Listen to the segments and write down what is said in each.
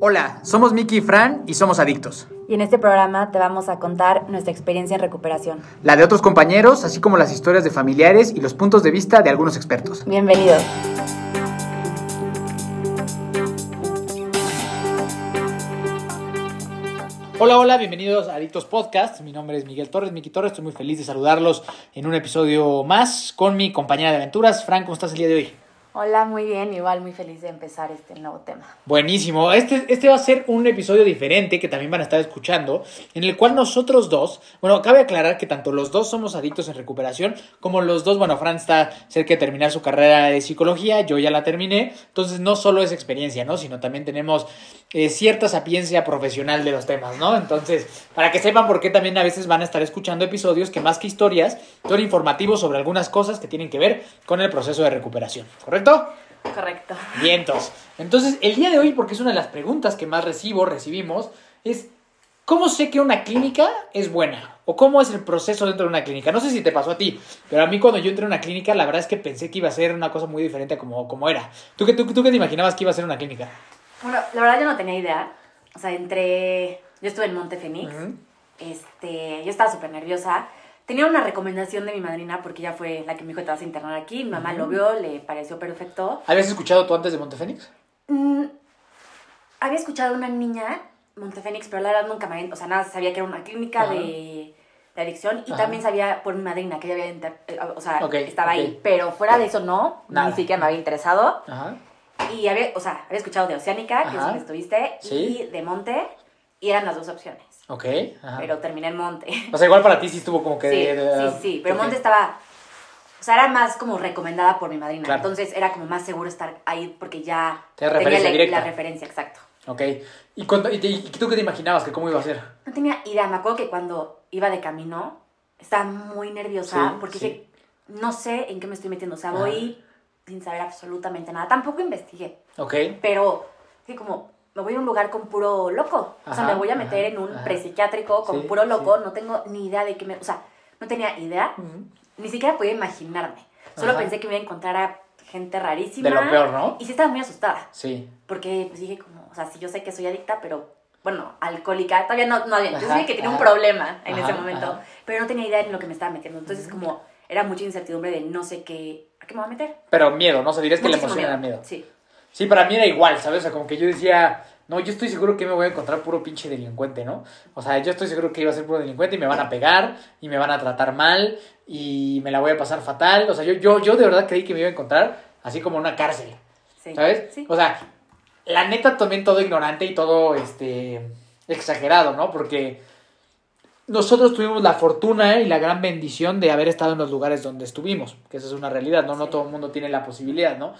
Hola, somos Miki y Fran y somos adictos. Y en este programa te vamos a contar nuestra experiencia en recuperación. La de otros compañeros, así como las historias de familiares y los puntos de vista de algunos expertos. Bienvenidos. Hola, hola, bienvenidos a Adictos Podcast. Mi nombre es Miguel Torres, Miki Torres. Estoy muy feliz de saludarlos en un episodio más con mi compañera de aventuras. Fran, ¿cómo estás el día de hoy? Hola, muy bien, igual muy feliz de empezar este nuevo tema. Buenísimo, este, este va a ser un episodio diferente que también van a estar escuchando, en el cual nosotros dos, bueno, cabe aclarar que tanto los dos somos adictos en recuperación, como los dos, bueno, Fran está cerca de terminar su carrera de psicología, yo ya la terminé, entonces no solo es experiencia, ¿no? Sino también tenemos eh, cierta sapiencia profesional de los temas, ¿no? Entonces, para que sepan por qué también a veces van a estar escuchando episodios que más que historias, son informativos sobre algunas cosas que tienen que ver con el proceso de recuperación, ¿correcto? Correcto. Vientos. Entonces, el día de hoy, porque es una de las preguntas que más recibo, recibimos, es ¿cómo sé que una clínica es buena? ¿O cómo es el proceso dentro de una clínica? No sé si te pasó a ti, pero a mí cuando yo entré a una clínica, la verdad es que pensé que iba a ser una cosa muy diferente a como, como era. ¿Tú qué, tú, tú qué te imaginabas que iba a ser una clínica? Bueno, la verdad yo no tenía idea. O sea, entré... Yo estuve en Monte Fénix. Este, yo estaba súper nerviosa. Tenía una recomendación de mi madrina porque ella fue la que me dijo te vas a internar aquí. Mi mamá lo vio, le pareció perfecto. ¿Habías escuchado tú antes de Montefénix? Mm, había escuchado una niña, Montefénix, pero la verdad nunca me había... O sea, nada, sabía que era una clínica de, de adicción y Ajá. también sabía por mi madrina que ella había... inter- eh, o sea, Ok, estaba ahí. Pero fuera de eso no, Nada. ni siquiera me había interesado. Ajá. Y había, o sea, había escuchado de Oceánica, que es donde estuviste, Sí. y de Monte, y eran las dos opciones. Ok. Ajá. Pero terminé en Monte. O sea, igual para ti sí estuvo como que... Sí, de- sí, sí, pero. Monte estaba, o sea, era más como recomendada por mi madrina, Claro. entonces era como más seguro estar ahí porque ya Tenía tenía referencia la, directa. la referencia, exacto. Ok. ¿Y, cuando, y, te- y tú qué te imaginabas que cómo iba a ser? No tenía idea, me acuerdo que cuando iba de camino estaba muy nerviosa Sí, porque sí. dije, no sé en qué me estoy metiendo, o sea, Ajá. voy sin saber absolutamente nada, tampoco investigué, Ok. pero dije como, me voy a un lugar con puro loco, o sea, me voy a meter ajá, en un prepsiquiátrico con Sí, puro loco, sí. no tengo ni idea de qué me, o sea, no tenía idea, ni siquiera podía imaginarme, solo Ajá. pensé que me iba a encontrar a gente rarísima. De lo peor, ¿no? Y sí estaba muy asustada, Sí. porque pues dije como, o sea, si yo sé que soy adicta, pero bueno, alcohólica, todavía no, no yo sabía que tenía un problema en ese momento, pero no tenía idea de lo que me estaba metiendo, entonces como era mucha incertidumbre de no sé qué, ¿a qué me voy a meter? Pero miedo, ¿no? O sea, dirías que la Muchísimo emoción era miedo. Sí. Sí, para mí era igual, ¿sabes? O sea, como que yo decía, no, yo estoy seguro que me voy a encontrar puro pinche delincuente, ¿no? O sea, yo estoy seguro que iba a ser puro delincuente y me van a pegar y me van a tratar mal y me la voy a pasar fatal. O sea, yo, yo, yo de verdad creí que me iba a encontrar así como en una cárcel, sí. ¿sabes? Sí. O sea, la neta también todo ignorante y todo, este, exagerado, ¿no? Porque nosotros tuvimos la fortuna y la gran bendición de haber estado en los lugares donde estuvimos, que esa es una realidad, ¿no? No Sí. todo el mundo tiene la posibilidad, ¿no?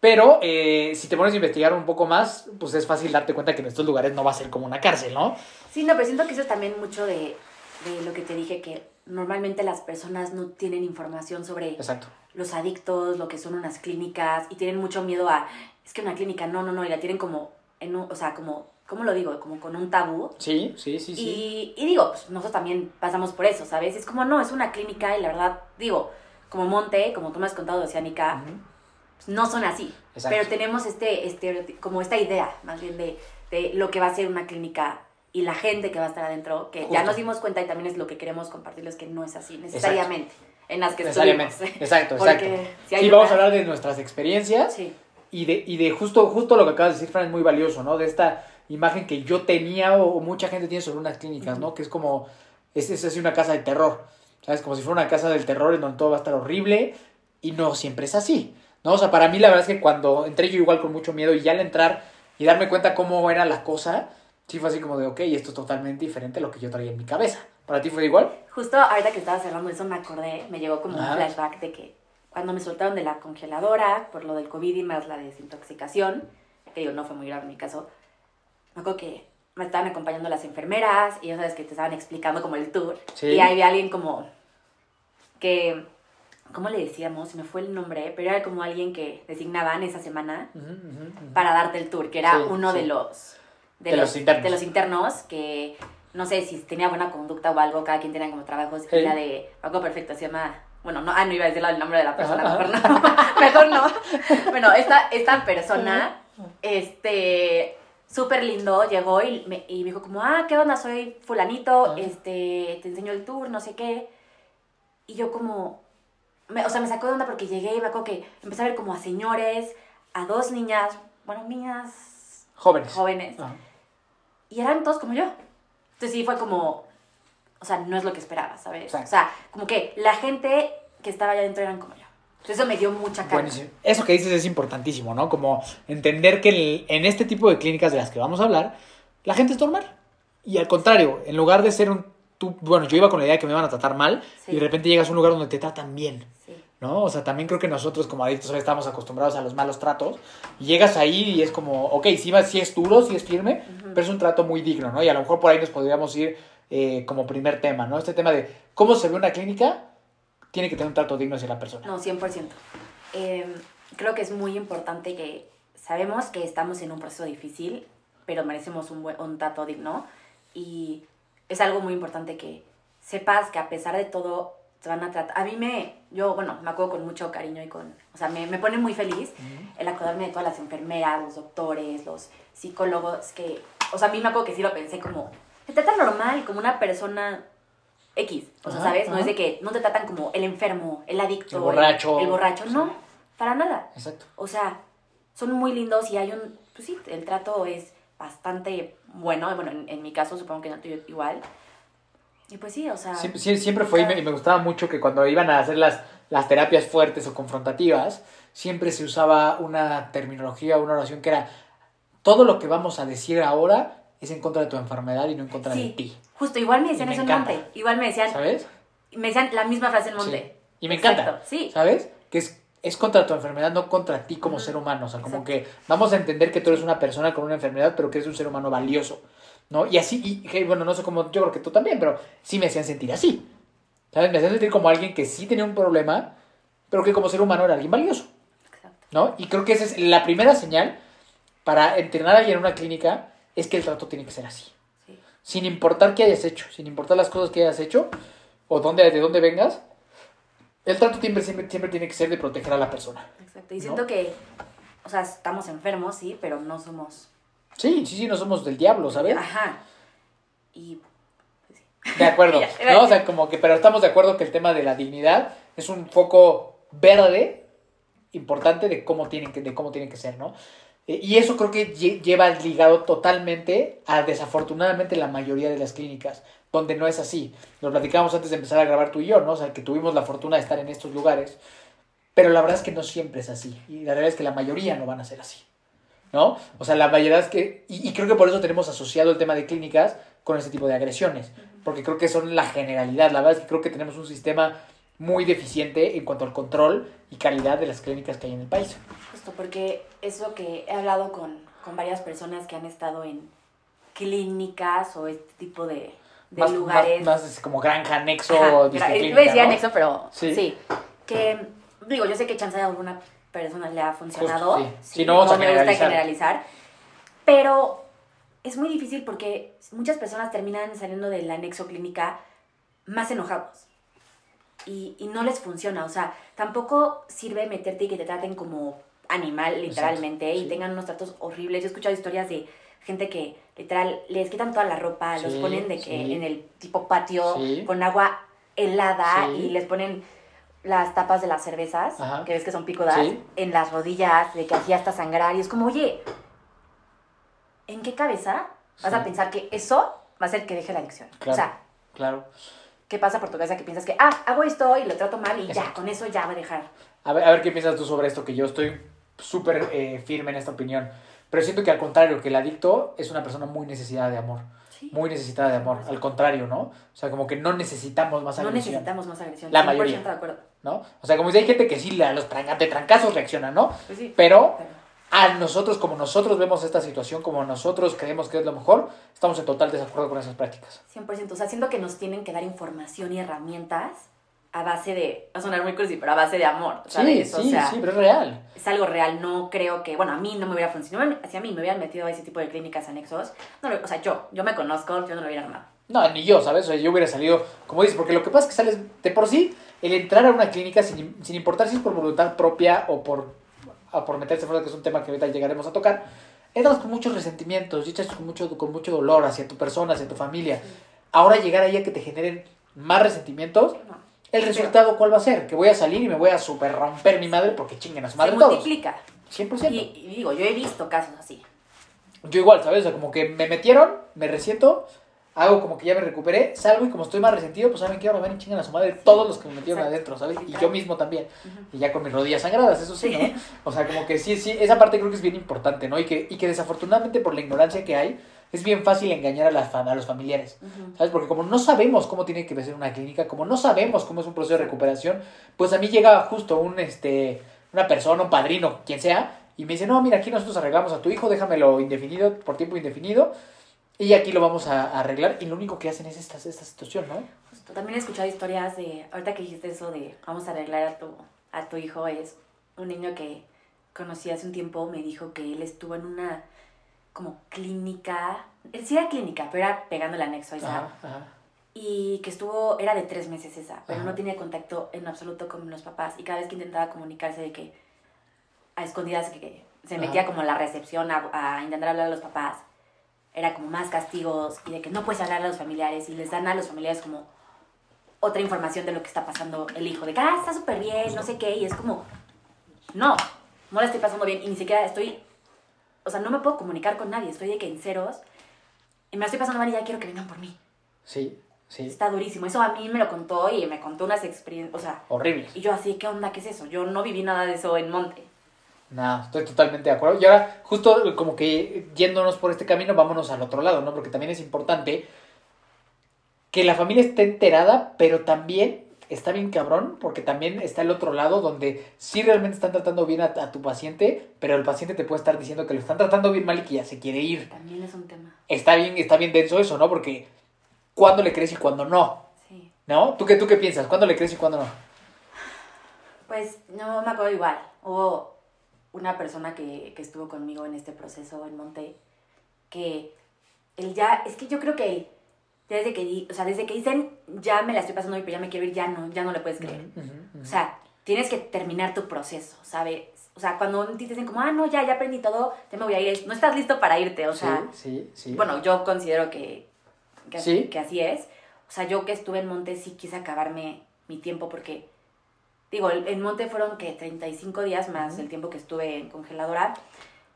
Pero eh, si te pones a investigar un poco más, pues es fácil darte cuenta que en estos lugares no va a ser como una cárcel, ¿no? Sí, no, pero siento que eso es también mucho de, de lo que te dije, que normalmente las personas no tienen información sobre Exacto. los adictos, lo que son unas clínicas, y tienen mucho miedo a, es que una clínica, no, no, no, y la tienen como, en un- o sea, como, ¿cómo lo digo? Como con un tabú. Sí, sí, sí, sí. Y, y digo, pues nosotros también pasamos por eso, ¿sabes? Es como, no, es una clínica y la verdad, digo, como Monte, como tú me has contado de Oceánica, no son así. Exacto. Pero tenemos este, este, como esta idea, más bien, de, de lo que va a ser una clínica y la gente que va a estar adentro, que ya nos dimos cuenta y también es lo que queremos compartirles, que no es así, necesariamente, en las que Necesariamente. estuvimos. Exacto, exacto. si Sí, vamos a hablar de nuestras experiencias Sí, y de, y de justo, justo lo que acabas de decir, Fran, es muy valioso, ¿no? De esta imagen que yo tenía o, o mucha gente tiene sobre unas clínicas, ¿no? Que es como, es, es así una casa de terror, ¿sabes? Como si fuera una casa del terror en donde todo va a estar horrible y no siempre es así, ¿no? O sea, para mí la verdad es que cuando entré yo igual con mucho miedo y ya al entrar y darme cuenta cómo era la cosa, sí fue así como de, ok, esto es totalmente diferente a lo que yo traía en mi cabeza. ¿Para ti fue igual? justo ahorita que estabas hablando de eso me acordé, me llegó como Ajá. un flashback de que cuando me soltaron de la congeladora por lo del COVID y más la desintoxicación, que digo, no fue muy grave en mi caso, me acuerdo que me estaban acompañando las enfermeras y ya sabes que te estaban explicando como el tour. Sí. Y ahí había alguien como que, ¿cómo le decíamos? Se me fue el nombre, pero era como alguien que designaban esa semana para darte el tour, que era Sí, uno sí. de los De los internos. de los internos que no sé si tenía buena conducta o algo, cada quien tenía como trabajos Sí. y la de algo perfecto se llama bueno, no, ah, no iba a decir el nombre de la persona, Ajá, mejor no. mejor no. Bueno, esta, esta persona, este, súper lindo, llegó y me, y me dijo como, ah, ¿qué onda? Soy fulanito, este, te enseño el tour, no sé qué. Y yo como, me- o sea, me sacó de onda porque llegué y me acuerdo que empecé a ver como a señores, a dos niñas, bueno, niñas Jóvenes. jóvenes, Ajá. y eran todos como yo. Entonces sí fue como, o sea, no es lo que esperaba, ¿sabes? Exacto. O sea, como que la gente que estaba allá adentro eran como yo. Entonces eso me dio mucha. Buenísimo. Eso que dices es importantísimo, ¿no? Como entender que el- en este tipo de clínicas de las que vamos a hablar, la gente es normal. Y al contrario, en lugar de ser un... Tú, bueno, yo iba con la idea de que me iban a tratar mal Sí. y de repente llegas a un lugar donde te tratan bien. Sí. ¿no? O sea, también creo que nosotros como adictos ¿sabes? estamos acostumbrados a los malos tratos. Y llegas ahí y es como, ok, sí, va, sí es duro, sí es firme, pero es un trato muy digno, ¿no? Y a lo mejor por ahí nos podríamos ir eh, como primer tema, ¿no? Este tema de cómo se ve una clínica, tiene que tener un trato digno hacia la persona. No, 100%. Eh, creo que es muy importante que sabemos que estamos en un proceso difícil, pero merecemos un, buen, un trato digno. Y es algo muy importante que sepas que a pesar de todo te van a tratar. A mí me, yo, bueno, me acuerdo con mucho cariño y con, o sea, me, me pone muy feliz el acordarme de todas las enfermeras, los doctores, los psicólogos, que, o sea, a mí me acuerdo que sí lo pensé como, te tratan normal, como una persona X, o sea, ¿sabes? No es de que no te tratan como el enfermo, el adicto, El borracho. el, borracho, Sí. no, para nada. Exacto. O sea, son muy lindos y hay un, pues sí, el trato es bastante bueno, bueno, en, en mi caso supongo que el tuyo igual. Y pues sí, o sea... Siempre, sie- siempre fue y me, y me gustaba mucho que cuando iban a hacer las, las terapias fuertes o confrontativas, siempre se usaba una terminología, una oración que era, todo lo que vamos a decir ahora es en contra de tu enfermedad y no en contra de sí, ti. justo, igual me decían eso en. Monte, igual me decían, ¿Sabes? me decían la misma frase en Sí. Monte. Y me Exacto, encanta. sí. ¿Sabes? Que es, es contra tu enfermedad, no contra ti como Ujú. ser humano. O sea, como Exacto. que vamos a entender que tú eres una persona con una enfermedad, pero que eres un ser humano valioso. ¿No? Y así, y bueno, no sé cómo, yo creo que tú también, pero sí me hacían sentir así. ¿Sabes? Me hacían sentir como alguien que sí tenía un problema, pero que como ser humano era alguien valioso. Exacto. ¿No? Y creo que esa es la primera señal para entrenar a alguien en una clínica, es que el trato tiene que ser así. Sí. Sin importar qué hayas hecho, sin importar las cosas que hayas hecho, o dónde, de dónde vengas, el trato siempre, siempre, siempre tiene que ser de proteger a la persona. Exacto. Y ¿No? siento que, o sea, estamos enfermos, sí, pero no somos... Sí, sí, sí, no somos del diablo, ¿sabes? Ajá. Y... pues sí. De acuerdo. ¿no? O sea, como que, pero estamos de acuerdo que el tema de la dignidad es un foco verde importante de cómo tienen que, de cómo tienen que ser, ¿no? Eh, Y eso creo que lle- lleva ligado totalmente a desafortunadamente la mayoría de las clínicas, donde no es así. Lo platicábamos antes de empezar a grabar tú y yo, ¿no? O sea, que tuvimos la fortuna de estar en estos lugares, pero la verdad es que no siempre es así. Y la verdad es que la mayoría no van a ser así. ¿No? O sea, la mayoría es que. Y, y creo que por eso tenemos asociado el tema de clínicas con ese tipo de agresiones. Porque creo que son la generalidad. La verdad es que creo que tenemos un sistema muy deficiente en cuanto al control y calidad de las clínicas que hay en el país. Justo porque es lo que he hablado con, con varias personas que han estado en clínicas o este tipo de, de más, lugares. Más, más como granja, anexo, Ajá, clínica, iba a decir ¿no? anexo, pero Sí. sí. Que, digo, yo sé que chance de alguna persona le ha funcionado. Justo, sí. Sí, no me gusta generalizar. generalizar. Pero es muy difícil porque muchas personas terminan saliendo del anexo clínica más enojados. Y, y no les funciona. O sea, tampoco sirve meterte y que te traten como animal, literalmente, y tengan unos tratos horribles. Yo he escuchado historias de gente que literal les quitan toda la ropa, los ponen de que sí. en el tipo patio con agua helada y les ponen las tapas de las cervezas, Ajá. que ves que son picudas, Sí. en las rodillas, de que hacía hasta sangrar. Y es como, oye, ¿en qué cabeza vas a pensar que eso va a hacer que deje la adicción? Claro. O sea, Claro. ¿qué pasa por tu cabeza que piensas que, ah, hago esto y lo trato mal y ya, con eso ya va a dejar? A ver, a ver qué piensas tú sobre esto, que yo estoy súper eh, firme en esta opinión. Pero siento que al contrario, que el adicto es una persona muy necesitada de amor. Sí. Muy necesitada de amor. Al contrario, ¿no? O sea, como que no necesitamos más No agresión. necesitamos más agresión. La 100% mayoría. de acuerdo. ¿no? O sea, como dice, hay gente que sí, a los de trancazos reacciona, ¿no? Pues sí. Pero- a nosotros, como nosotros vemos esta situación, como nosotros creemos que es lo mejor, estamos en total desacuerdo con esas prácticas. 100%. O sea, siento que nos tienen que dar información y herramientas a base de, va a sonar muy cursi, pero a base de amor, Sí, ¿sabes? o sí, sea, sí, pero es real. es algo real. No creo que, bueno, a mí no me hubiera funcionado. Si a mí me hubieran metido a ese tipo de clínicas anexos, no o sea, yo, yo me conozco, yo no lo hubiera armado. No, ni yo, ¿sabes? O sea, yo hubiera salido, como dices, porque lo que pasa es que sales de por sí, el entrar a una clínica sin, sin importar si es por voluntad propia o por, o por meterse fuera, que es un tema que ahorita llegaremos a tocar, entras con muchos resentimientos, y con mucho, con mucho dolor hacia tu persona, hacia tu familia. Ahora llegar ahí a que te generen más resentimientos, No. ¿El resultado cuál va a ser? Que voy a salir y me voy a super romper mi madre porque chinguen a su madre Se todos. multiplica. 100%. Y, y digo, yo he visto casos así. Yo igual, ¿sabes? O sea, como que me metieron, me resiento, hago como que ya me recuperé, salgo y como estoy más resentido, pues saben que ahora van y chingan a su madre todos los que me metieron Exacto. adentro, ¿sabes? Y yo mismo también. Y ya con mis rodillas sangradas, eso sí, Sí. ¿no? O sea, como que sí, sí, esa parte creo que es bien importante, ¿no? Y que, y que desafortunadamente por la ignorancia que hay, es bien fácil engañar a, las, a los familiares. ¿Sabes? Porque como no sabemos cómo tiene que ser una clínica, como no sabemos cómo es un proceso de recuperación, pues a mí llega justo un, este, una persona, un padrino, quien sea, y me dice, no, mira, aquí nosotros arreglamos a tu hijo, déjamelo indefinido, por tiempo indefinido, y aquí lo vamos a, a arreglar, y lo único que hacen es esta, esta situación, ¿no? Justo, También he escuchado historias de, ahorita que dijiste eso de vamos a arreglar a tu, a tu hijo, es un niño que conocí hace un tiempo, me dijo que él estuvo en una como clínica, él sí era clínica, pero era pegando el anexo a esa, Ajá, ajá. y que estuvo, era de tres meses esa, pero Ajá. no tenía contacto en absoluto con los papás, y cada vez que intentaba comunicarse de que a escondidas que, que se metía como a la recepción a, a intentar hablar a los papás, era como más castigos y de que no puedes hablar a los familiares y les dan a los familiares como otra información de lo que está pasando el hijo, de que, ah, está súper bien, no sé qué, y es como, no, no la estoy pasando bien y ni siquiera estoy, o sea, no me puedo comunicar con nadie, estoy de que en ceros y me estoy pasando mal y ya quiero que vengan por mí. Sí, sí, Está durísimo, eso a mí me lo contó y me contó unas experiencias, o sea, horrible. y yo así, ¿qué onda? ¿Qué es eso? Yo no viví nada de eso en Monte. No, estoy totalmente de acuerdo. Y ahora, justo como que yéndonos por este camino, vámonos al otro lado, ¿no? Porque también es importante que la familia esté enterada, pero también está bien cabrón, porque también está el otro lado donde sí realmente están tratando bien a, a tu paciente, pero el paciente te puede estar diciendo que lo están tratando bien mal y que ya se quiere ir. También es un tema. Está bien, está bien denso eso, ¿no? Porque cuándo le crees y cuándo no, Sí. ¿no? ¿Tú qué, tú qué piensas? ¿Cuándo le crees y cuándo no? Pues no me acuerdo igual. Hubo una persona que, que estuvo conmigo en este proceso en Monte que él ya, es que yo creo que él, desde que, di- o sea, desde que dicen ya me la estoy pasando bien, pero ya me quiero ir, ya no, ya no le puedes creer. O sea, tienes que terminar tu proceso, ¿sabes? O sea, cuando te dicen como, ah, no, ya, ya aprendí todo, ya me voy a ir, no estás listo para irte, o sea, sí, sí, sí. bueno, yo considero que, que, Sí. que así es. O sea, yo que estuve en Monte sí quise acabarme mi tiempo porque, digo, en Monte fueron que 35 días más el tiempo que estuve en congeladora.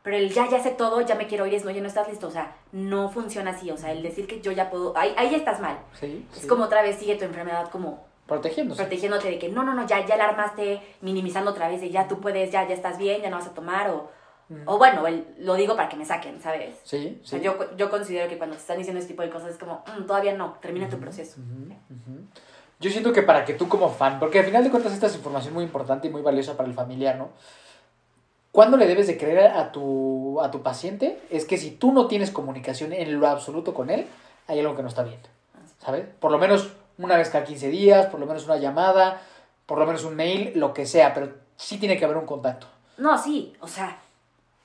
Pero el ya, ya sé todo, ya me quiero ir, es no, ya no estás listo. O sea, no funciona así. O sea, el decir que yo ya puedo, ahí, ahí estás mal. sí, Es sí. como otra vez sigue tu enfermedad como protegiéndose. protegiéndote de que no, no, no, ya, ya la armaste, minimizando otra vez de ya tú puedes, ya, ya estás bien, ya no vas a tomar. O, Ujú. o bueno, el- lo digo para que me saquen, ¿sabes? Sí, O sea, sí. yo, yo considero que cuando te están diciendo este tipo de cosas es como, "Mm, todavía no, termina tu proceso. Yo siento que para que tú como fan, porque al final de cuentas esta es información muy importante y muy valiosa para el familiar, ¿no? ¿Cuándo le debes de creer a tu, a tu paciente? Es que si tú no tienes comunicación en lo absoluto con él, hay algo que no está bien, ¿sabes? Por lo menos una vez cada 15 días, por lo menos una llamada, por lo menos un mail, lo que sea, pero sí tiene que haber un contacto. No, sí, o sea,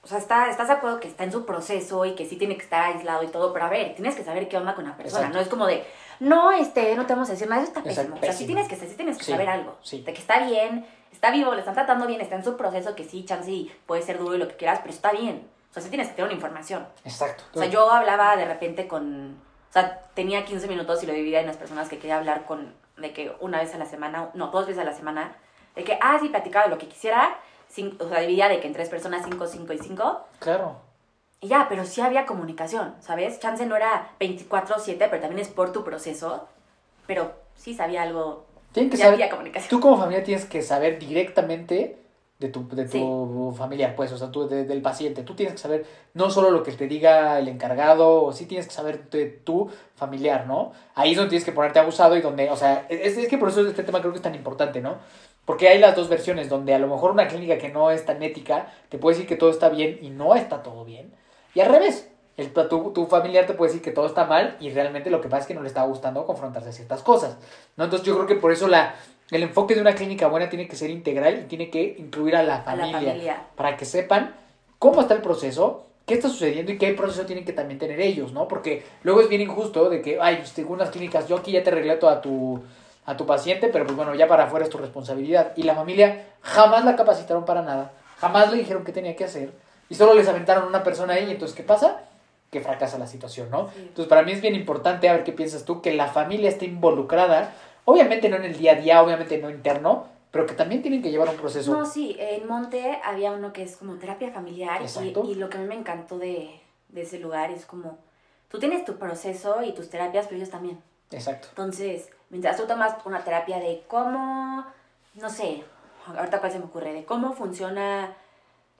o sea, está, estás de acuerdo que está en su proceso y que sí tiene que estar aislado y todo, pero a ver, tienes que saber qué onda con la persona, Exacto. no es como de, no, este, no te vamos a decir nada, eso está Exacto, pésimo. O sea, sí pésimo. tienes que, sí tienes que Sí, saber algo, sí. de que está bien, está vivo, le están tratando bien, está en su proceso, que sí, chance y puede ser duro y lo que quieras, pero está bien. O sea, sí tienes que tener una información. Exacto. O sea, yo hablaba de repente con. O sea, tenía 15 minutos y lo dividía en las personas que quería hablar con. De que una vez a la semana, no, dos veces a la semana. De que, ah, sí, platicaba de lo que quisiera. o sea, dividía de que en tres personas, cinco, cinco y cinco. Claro. Y ya, pero sí había comunicación, ¿sabes? Chance no era 24-7, pero también es por tu proceso. Pero sí sabía algo. Tienen que Ya saber, había comunicación. tú como familia tienes que saber directamente de tu, de tu familiar, pues, o sea, tú, de- del paciente. Tú tienes que saber no solo lo que te diga el encargado, o sí tienes que saber de tu familiar, ¿no? Ahí es donde tienes que ponerte abusado y donde, o sea, es, es que por eso este tema creo que es tan importante, ¿no? Porque hay las dos versiones, donde a lo mejor una clínica que no es tan ética te puede decir que todo está bien y no está todo bien. Y al revés, el, tu, tu familiar te puede decir que todo está mal y realmente lo que pasa es que no le está gustando confrontarse a ciertas cosas, ¿no? Entonces yo creo que por eso la, el enfoque de una clínica buena tiene que ser integral y tiene que incluir a la A familia, la familia. para que sepan cómo está el proceso, qué está sucediendo y qué proceso tienen que también tener ellos, ¿no? Porque luego es bien injusto de que, ay, pues, según las clínicas, yo aquí ya te arreglé a tu, a tu paciente, pero pues bueno, ya para afuera es tu responsabilidad. Y la familia jamás la capacitaron para nada, jamás le dijeron qué tenía que hacer, Y solo les aventaron una persona ahí, entonces, ¿qué pasa? Que fracasa la situación, ¿no? Sí. Entonces, para mí es bien importante, a ver qué piensas tú, que la familia esté involucrada, obviamente no en el día a día, obviamente no interno, pero que también tienen que llevar un proceso. No, sí, en Monte había uno que es como terapia familiar y lo que a mí me encantó de, de ese lugar es como, tú tienes tu proceso y tus terapias, pero ellos también. Exacto. Entonces, mientras tú tomas una terapia de cómo, no sé, ahorita cuál se me ocurre, de cómo funciona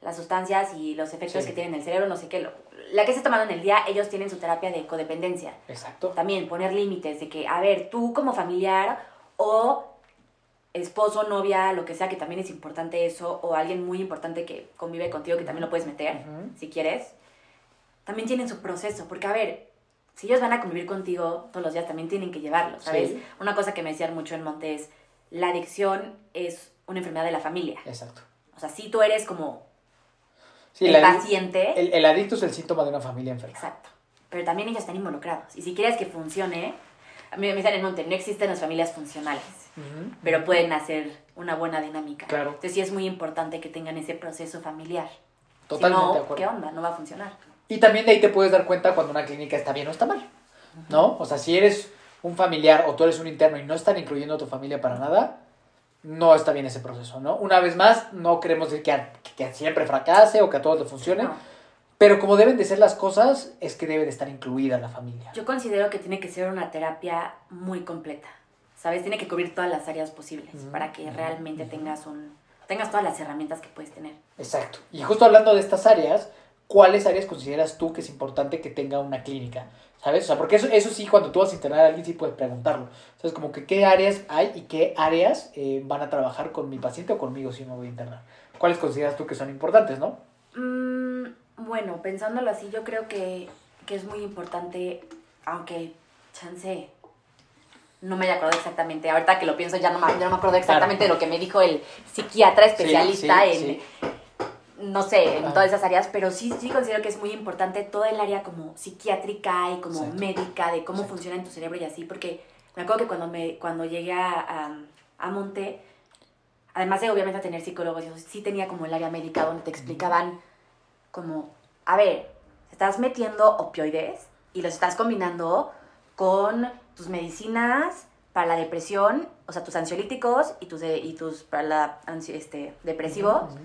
las sustancias y los efectos Sí. que tienen en el cerebro, no sé qué, lo- la que estés tomando en el día, ellos tienen su terapia de codependencia. Exacto. También poner límites de que, a ver, tú como familiar o esposo, novia, lo que sea, que también es importante eso, o alguien muy importante que convive contigo, que también lo puedes meter, Ujú. si quieres, también tienen su proceso, porque a ver, si ellos van a convivir contigo todos los días, también tienen que llevarlo, ¿sabes? Sí. Una cosa que me decían mucho en Monte es, la adicción es una enfermedad de la familia. Exacto. O sea, si tú eres como Sí, el el, paciente, el- el adicto es el síntoma de una familia enferma. Exacto. Pero también ellos están involucrados. Y si quieres que funcione, a mí me dicen en Monte, no existen las familias funcionales, Ujú. pero pueden hacer una buena dinámica. Claro. Entonces sí es muy importante que tengan ese proceso familiar. Totalmente si no, de acuerdo. ¿qué onda? No va a funcionar. Y también de ahí te puedes dar cuenta cuando una clínica está bien o está mal, ¿no? O sea, si eres un familiar o tú eres un interno y no están incluyendo a tu familia para nada, no está bien ese proceso, ¿no? Una vez más, no queremos decir que, a- que siempre fracase o que a todos le funcione, No. pero como deben de ser las cosas, es que debe de estar incluida la familia. Yo considero que tiene que ser una terapia muy completa. ¿Sabes? Tiene que cubrir todas las áreas posibles para que realmente tengas un tengas todas las herramientas que puedes tener. Exacto. Y justo hablando de estas áreas, ¿cuáles áreas consideras tú que es importante que tenga una clínica? ¿Sabes? O sea, porque eso, eso sí, cuando tú vas a internar a alguien, sí puedes preguntarlo. ¿Sabes? Como que qué áreas hay y qué áreas eh, van a trabajar con mi paciente o conmigo si me voy a internar. ¿Cuáles consideras tú que son importantes, no? Mm, bueno, pensándolo así, yo creo que, que es muy importante, aunque chance no me acuerdo exactamente, ahorita que lo pienso ya no me, ya no me acuerdo exactamente de lo que me dijo el psiquiatra especialista sí, en, sí. No sé, en todas esas áreas, pero sí, sí considero que es muy importante todo el área como psiquiátrica y como Exacto. médica, de cómo Exacto. funciona en tu cerebro y así, porque me acuerdo que cuando, me, cuando llegué a, a, a Monte, además de obviamente tener psicólogos, y eso, sí tenía como el área médica donde te explicaban como, a ver, estás metiendo opioides y los estás combinando con tus medicinas para la depresión, o sea, tus ansiolíticos y tus, de- y tus para la este, depresivo, Ujú.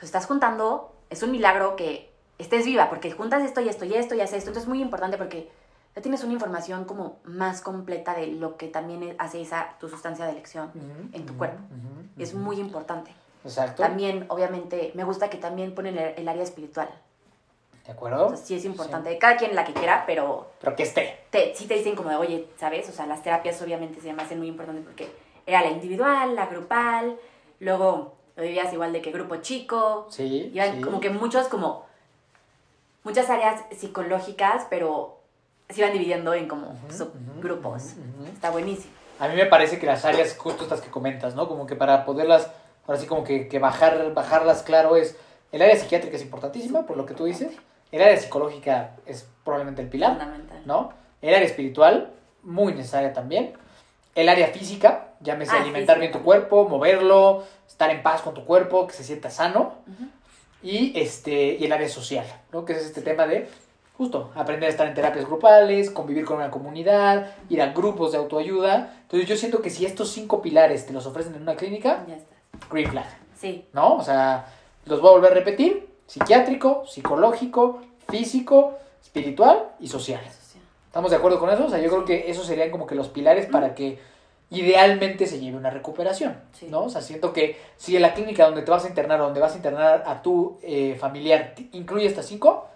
Los estás juntando, es un milagro que estés viva, porque juntas esto y esto y esto y haces esto, entonces es muy importante porque ya tienes una información como más completa de lo que también hace esa tu sustancia de elección Ujú, en tu ujú, cuerpo. ujú, Y es muy importante. Exacto. También, obviamente, me gusta que también ponen el, el área espiritual. ¿De O acuerdo? sea, sí es importante. Cada quien la que quiera, pero Pero que esté. te, sí te dicen como de, oye, ¿sabes? O sea, las terapias obviamente se me hacen muy importantes porque era la individual, la grupal, luego lo vivías igual de que grupo chico. Sí. Iban sí. como que muchos, como, muchas áreas psicológicas, pero se iban dividiendo en como Ujú, subgrupos. ujú, ujú. Está buenísimo. A mí me parece que las áreas, justo estas que comentas, ¿no? Como que para poderlas, ahora sí como que, que bajar, bajarlas claro es, el área psiquiátrica es importantísima, por lo que tú dices, el área psicológica es probablemente el pilar, Fundamental. ¿no? El área espiritual, muy necesaria también. El área física, llámese Ah, alimentar física bien tu cuerpo, moverlo, estar en paz con tu cuerpo, que se sienta sano. Y, este, y el área social, ¿no? Que es este tema de, justo, aprender a estar en terapias grupales, convivir con una comunidad, ir a grupos de autoayuda. Entonces yo siento que si estos cinco pilares te los ofrecen en una clínica, Ya está. green flag, Sí. ¿no? O sea, los voy a volver a repetir, psiquiátrico, psicológico, físico, espiritual y social. Sí. ¿Estamos de acuerdo con eso? O sea, yo creo que esos serían como que los pilares para que idealmente se lleve una recuperación, Sí. ¿no? O sea, siento que si en la clínica donde te vas a internar o donde vas a internar a tu eh, familiar incluye estas cinco,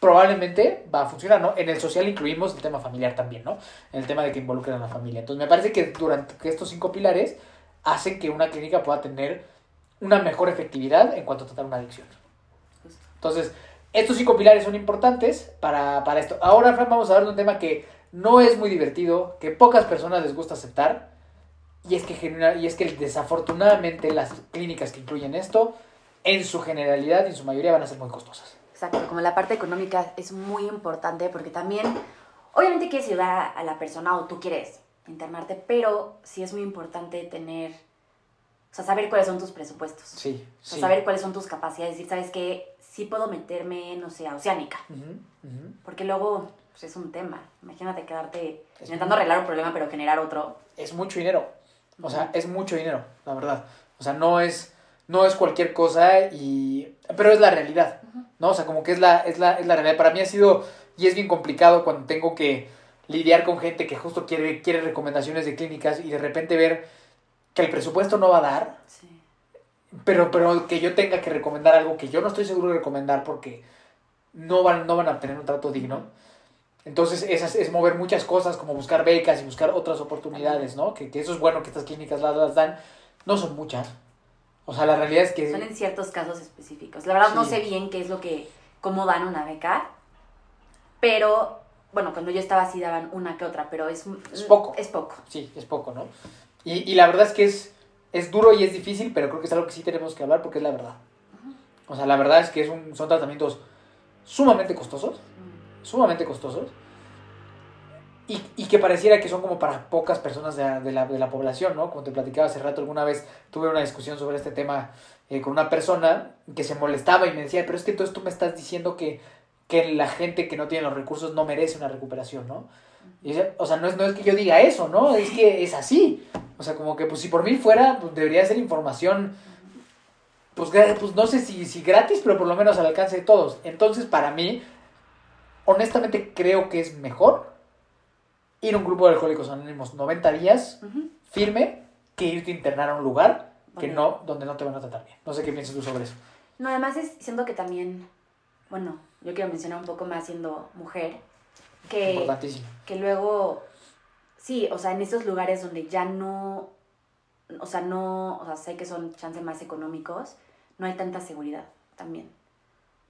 probablemente va a funcionar, ¿no? En el social incluimos el tema familiar también, ¿no? En el tema de que involucren a la familia. Entonces, me parece que durante que estos cinco pilares hacen que una clínica pueda tener una mejor efectividad en cuanto a tratar una adicción. Entonces, estos cinco pilares son importantes para, para esto. Ahora, Fran, vamos a hablar de un tema que no es muy divertido, que pocas personas les gusta aceptar, y es que, genera- y es que desafortunadamente las clínicas que incluyen esto, en su generalidad y en su mayoría van a ser muy costosas. Exacto, como la parte económica es muy importante porque también, obviamente quieres ayudar a la persona o tú quieres internarte, pero sí es muy importante tener, o sea, saber cuáles son tus presupuestos. Sí, O sea, sí. saber cuáles son tus capacidades, decir, ¿sabes qué? sí puedo meterme, no sé, a Oceánica. Porque luego pues, es un tema. Imagínate quedarte intentando arreglar un problema, pero generar otro. Es mucho dinero. O sea, es mucho dinero, la verdad. O sea, no es, no es cualquier cosa, y, pero es la realidad. ¿no? O sea, como que es la, es, la, es la realidad. Para mí ha sido, y es bien complicado cuando tengo que lidiar con gente que justo quiere, quiere recomendaciones de clínicas y de repente ver que el presupuesto no va a dar. Sí pero, pero que yo tenga que recomendar algo que yo no estoy seguro de recomendar porque no van, no van a tener un trato digno. Entonces, es, es mover muchas cosas, como buscar becas y buscar otras oportunidades, ¿no? Que, que eso es bueno que estas clínicas las, las, dan. No son muchas. O sea, la realidad es que... Son en ciertos casos específicos. La verdad no sé bien qué es lo que... cómo dan una beca. Pero, bueno, cuando yo estaba así daban una que otra, pero es... Es poco. Es poco. Sí, es poco, ¿no? Y, y la verdad es que es es duro y es difícil, pero creo que es algo que sí tenemos que hablar porque es la verdad. O sea, la verdad es que es un, son tratamientos sumamente costosos, sumamente costosos, y, y, que pareciera que son como para pocas personas de, de, la, de, la, población, ¿no? Como te platicaba hace rato, alguna vez tuve una discusión sobre este tema eh, con una persona que se molestaba y me decía, pero es que entonces tú me estás diciendo que, que la gente que no tiene los recursos no merece una recuperación, ¿no? O sea, no es, no es que yo diga eso, ¿no? Es que es así. O sea, como que pues si por mí fuera, pues debería ser información, pues, pues no sé si, si gratis, pero por lo menos al alcance de todos. Entonces, para mí, honestamente creo que es mejor ir a un grupo de alcohólicos anónimos 90 días firme que irte a internar a un lugar que no, donde no te van a tratar bien. No sé qué piensas tú sobre eso. No, además es, siento que también, bueno, yo quiero mencionar un poco más siendo mujer, que, que luego sí, o sea, en esos lugares donde ya no, o sea, no, o sea, sé que son chances más económicos, no hay tanta seguridad también.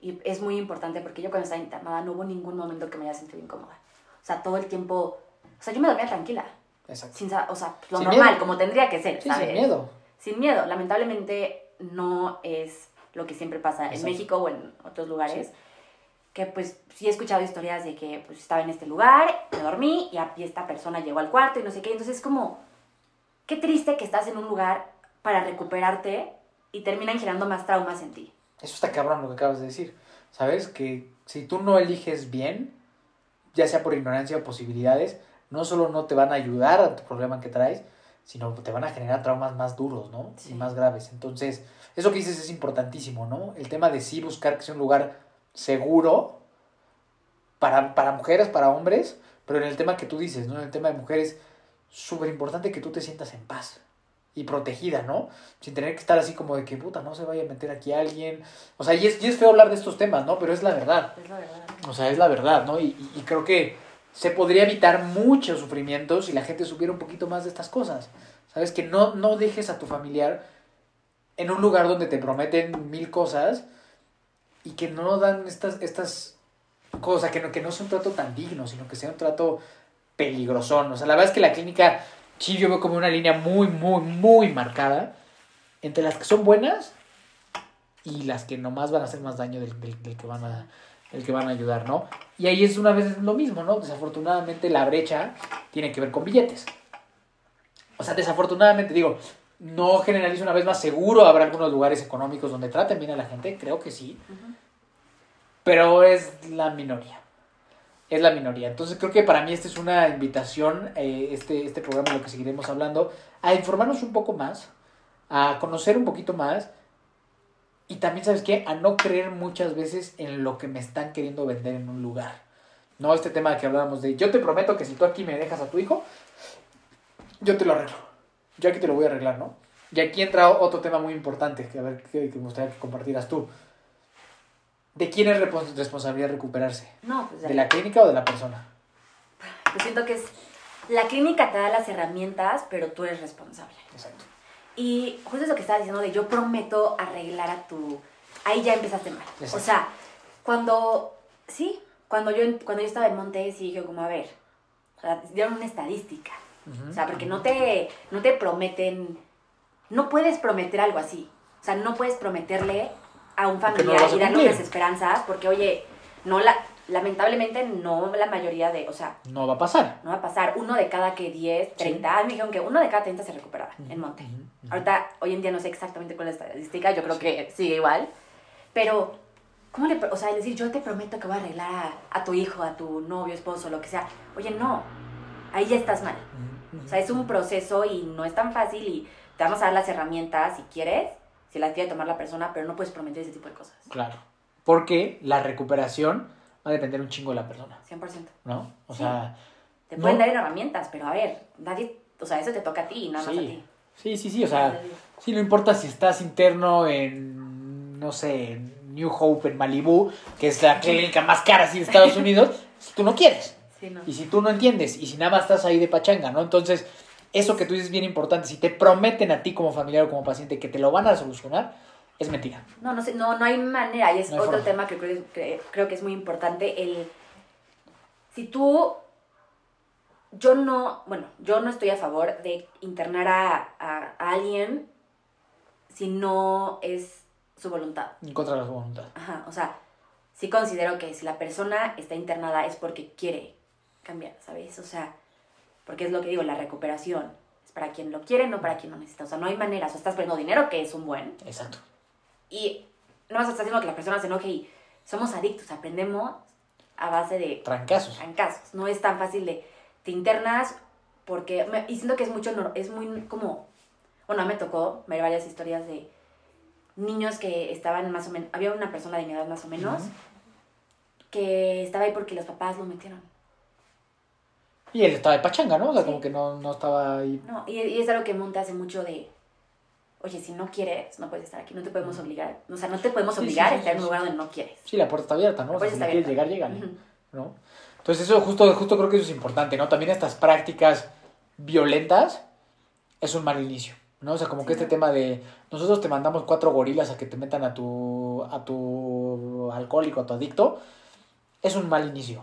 Y es muy importante porque yo cuando estaba internada no hubo ningún momento que me haya sentido incómoda. O sea, todo el tiempo, o sea, yo me dormía tranquila. Exacto. Sin, o sea, lo normal, como tendría que ser, ¿sabes? Sin miedo. Sin miedo. Lamentablemente no es lo que siempre pasa en México o en otros lugares que pues sí he escuchado historias de que pues estaba en este lugar, me dormí y aquí esta persona llegó al cuarto y no sé qué. Entonces es como, qué triste que estás en un lugar para recuperarte y terminan generando más traumas en ti. Eso está cabrón lo que acabas de decir. ¿Sabes? Que si tú no eliges bien, ya sea por ignorancia o posibilidades, no solo no te van a ayudar a tu problema que traes, sino te van a generar traumas más duros, ¿no? Y más graves. Entonces, eso que dices es importantísimo, ¿no? El tema de sí buscar que sea un lugar seguro para, para mujeres, para hombres, pero en el tema que tú dices, ¿no? En el tema de mujeres, súper importante que tú te sientas en paz y protegida, ¿no? Sin tener que estar así como de que, puta, no se vaya a meter aquí alguien. O sea, y es, y es feo hablar de estos temas, ¿no? Pero es la verdad. Es la verdad. O sea, es la verdad, ¿no? Y, y creo que se podría evitar muchos sufrimientos si la gente supiera un poquito más de estas cosas. ¿Sabes? Que no, no dejes a tu familiar en un lugar donde te prometen mil cosas y que no dan estas, estas cosas, que no, que no sea un trato tan digno, sino que sea un trato peligrosón. O sea, la verdad es que la clínica, sí, yo veo como una línea muy, muy, muy marcada entre las que son buenas y las que nomás van a hacer más daño del, del, que van a el que van a ayudar, ¿no? Y ahí es una vez lo mismo, ¿no? Desafortunadamente la brecha tiene que ver con billetes. O sea, desafortunadamente digo, no generalizo una vez más, seguro habrá algunos lugares económicos donde traten bien a la gente, creo que sí, pero es la minoría. Es la minoría. Entonces creo que para mí esta es una invitación, eh, este, este programa en lo que seguiremos hablando, a informarnos un poco más, a conocer un poquito más y también, ¿sabes qué? A no creer muchas veces en lo que me están queriendo vender en un lugar. No, este tema que hablábamos de, yo te prometo que si tú aquí me dejas a tu hijo, yo te lo arreglo. Yo aquí te lo voy a arreglar, ¿no? Y aquí entra otro tema muy importante que a ver que, me gustaría que compartieras tú. ¿De quién es responsabilidad recuperarse? No, pues de, ¿De la clínica o de la persona? Yo siento que es la clínica te da las herramientas, pero tú eres responsable. Exacto. Y justo eso que estabas diciendo de yo prometo arreglar a tu... Ahí ya empezaste mal. O sea, cuando... Sí, cuando yo, cuando yo estaba en Montes y dije como, a ver, o sea, dieron una estadística. o sea, porque no te, no te prometen... No puedes prometer algo así. O sea, no puedes prometerle a un familiar y darle unas esperanzas porque, oye, no la, lamentablemente no la mayoría de, o sea... No va a pasar. No va a pasar. Uno de cada que 10, 30, me dijeron que uno de cada 30 se recuperaba en monte. Ahorita, hoy en día no sé exactamente cuál es la estadística, yo creo que sigue igual, pero ¿Cómo le, o sea, decir, yo te prometo que voy a arreglar a, a tu hijo, a tu novio, esposo, lo que sea. Oye, no, ahí ya estás mal. O sea, es un proceso y no es tan fácil y te vamos a dar las herramientas si quieres, si las quiere tomar la persona, pero no puedes prometer ese tipo de cosas. Claro. Porque la recuperación va a depender un chingo de la persona, 100%. ¿no? O Sí. sea, Te No. pueden dar herramientas, pero a ver, nadie, o sea, eso te toca a ti y nada más a sí. ti. Sí, sí, sí, o sea, sí, no importa si estás interno en, no sé, en New Hope, en Malibu, que es la clínica más cara así de Estados Unidos, tú no quieres. Sí, no. Y si tú no entiendes, y si nada más estás ahí de pachanga, ¿no? Entonces, eso que tú dices es bien importante. Si te prometen a ti como familiar o como paciente que te lo van a solucionar, es mentira. No, no, sé, no, no hay manera. Y es No otro forma. tema que creo, que creo que es muy importante. El, si tú, yo no, bueno, yo no estoy a favor de internar a, a- a alguien si no es su voluntad. En contra de la voluntad. Ajá, o sea, sí considero que si la persona está internada es porque quiere cambiar, ¿sabes? O sea, porque es lo que digo, la recuperación es para quien lo quiere, no para quien lo necesita. O sea, no hay maneras. O estás perdiendo dinero, que es un buen, Exacto. y no vas a estar haciendo que la persona se enoje y somos adictos, aprendemos a base de Trancazos. trancazos. No es tan fácil de te internas porque me- y siento que es mucho es muy como bueno, me tocó ver varias historias de niños que estaban más o menos había una persona de mi edad más o menos que estaba ahí porque los papás lo metieron. Y él estaba de pachanga, ¿no? O sea, Sí. como que no, no estaba ahí. No, y, y es algo que Monte hace mucho de Oye, si no quieres, no puedes estar aquí, no te podemos obligar. O sea, no te podemos Sí, sí, obligar sí, a estar en un lugar donde no quieres. Sí, la puerta está abierta, ¿no? La O sea, si quieres llegar, llégale. Ujú. ¿no? Entonces eso justo, justo creo que eso es importante, ¿no? También estas prácticas violentas es un mal inicio, ¿no? O sea, como que este tema de nosotros te mandamos cuatro gorilas a que te metan a tu, a tu alcohólico, a tu adicto, es un mal inicio,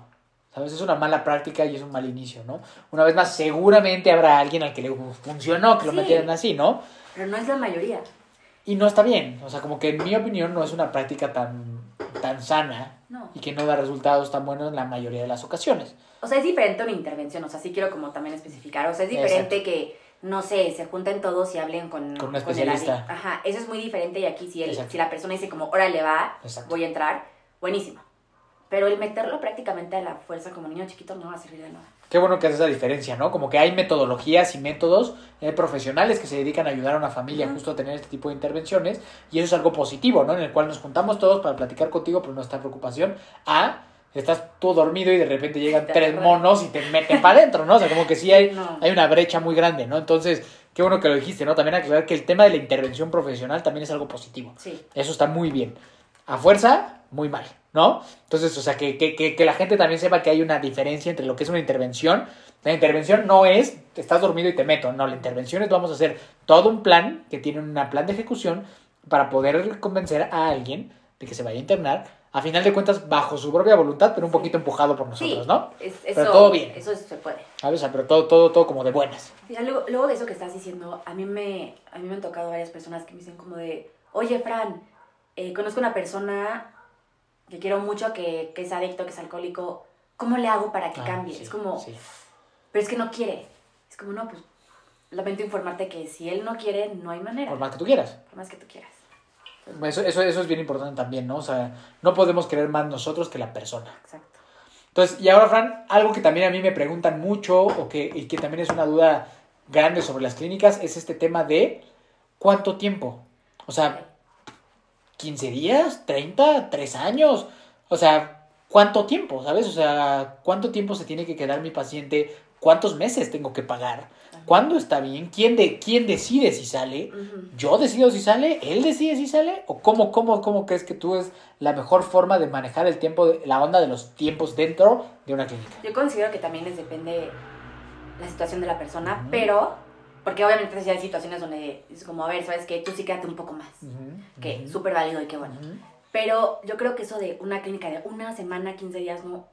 ¿sabes? Es una mala práctica y es un mal inicio, ¿no? Una vez más, seguramente habrá alguien al que le funcionó que lo Sí. metieran así, ¿no? Pero no es la mayoría. Y no está bien, o sea, como que en mi opinión no es una práctica tan, tan sana No. y que no da resultados tan buenos en la mayoría de las ocasiones. O sea, es diferente una intervención, o sea, sí quiero como también especificar. O sea, es diferente que, no sé, se junten todos y hablen con, Con un el especialista. adicto. Ajá, eso es muy diferente y aquí si, el- Exacto. si la persona dice como, órale va, Exacto. voy a entrar, buenísimo. Pero el meterlo prácticamente a la fuerza como niño chiquito no va a servir de nada. Qué bueno que haces esa diferencia, ¿no? Como que hay metodologías y métodos eh, profesionales que se dedican a ayudar a una familia justo a tener este tipo de intervenciones y eso es algo positivo, ¿no? En el cual nos juntamos todos para platicar contigo por nuestra preocupación a estás tú dormido y de repente llegan Te tres monos y te meten para adentro, ¿no? O sea, como que sí hay, No. hay una brecha muy grande, ¿no? Entonces, qué bueno que lo dijiste, ¿no? También aclarar que el tema de la intervención profesional también es algo positivo. Sí. Eso está muy bien. A fuerza, muy mal, ¿no? Entonces, o sea, que, que, que, que la gente también sepa que hay una diferencia entre lo que es una intervención. La intervención no es, estás dormido y te meto. No, la intervención es, vamos a hacer todo un plan que tiene un plan de ejecución para poder convencer a alguien de que se vaya a internar. A final de cuentas, bajo su propia voluntad, pero un poquito empujado por nosotros, Sí, ¿no? es- Pero todo bien. Eso se puede. ¿Sabes? O sea, pero todo, todo, todo como de buenas. Mira, luego, luego de eso que estás diciendo, a mí me, a mí me han tocado varias personas que me dicen como de, oye, Fran, eh, conozco una persona que quiero mucho, que, que es adicto, que es alcohólico, ¿cómo le hago para que Ah, cambie? sí, es como, sí. pero es que no quiere. Es como, no, pues, lamento informarte que si él no quiere, no hay manera, Por por más que tú quieras. más que tú quieras. Eso, eso, eso es bien importante también, ¿no? O sea, no podemos querer más nosotros que la persona. Exacto. Entonces, y ahora, Fran, algo que también a mí me preguntan mucho o que, y que también es una duda grande sobre las clínicas es este tema de cuánto tiempo. O sea, 15 días, 30, 3 años. O sea, ¿cuánto tiempo? ¿Sabes? O sea, ¿cuánto tiempo se tiene que quedar mi paciente? ¿Cuántos meses tengo que pagar? ¿Cuándo está bien? ¿Quién, de, quién decide si sale? Ujú. ¿Yo decido si sale? ¿Él decide si sale? ¿O cómo, cómo, cómo crees que tú es la mejor forma de manejar el tiempo, de- la onda de los tiempos dentro de una clínica? Yo considero que también les depende la situación de la persona, pero, porque obviamente si hay situaciones donde es como, a ver, ¿sabes qué? Tú sí quédate un poco más. que Ujú. súper válido y qué bueno. Ujú. Pero yo creo que eso de una clínica de una semana, 15 días, no,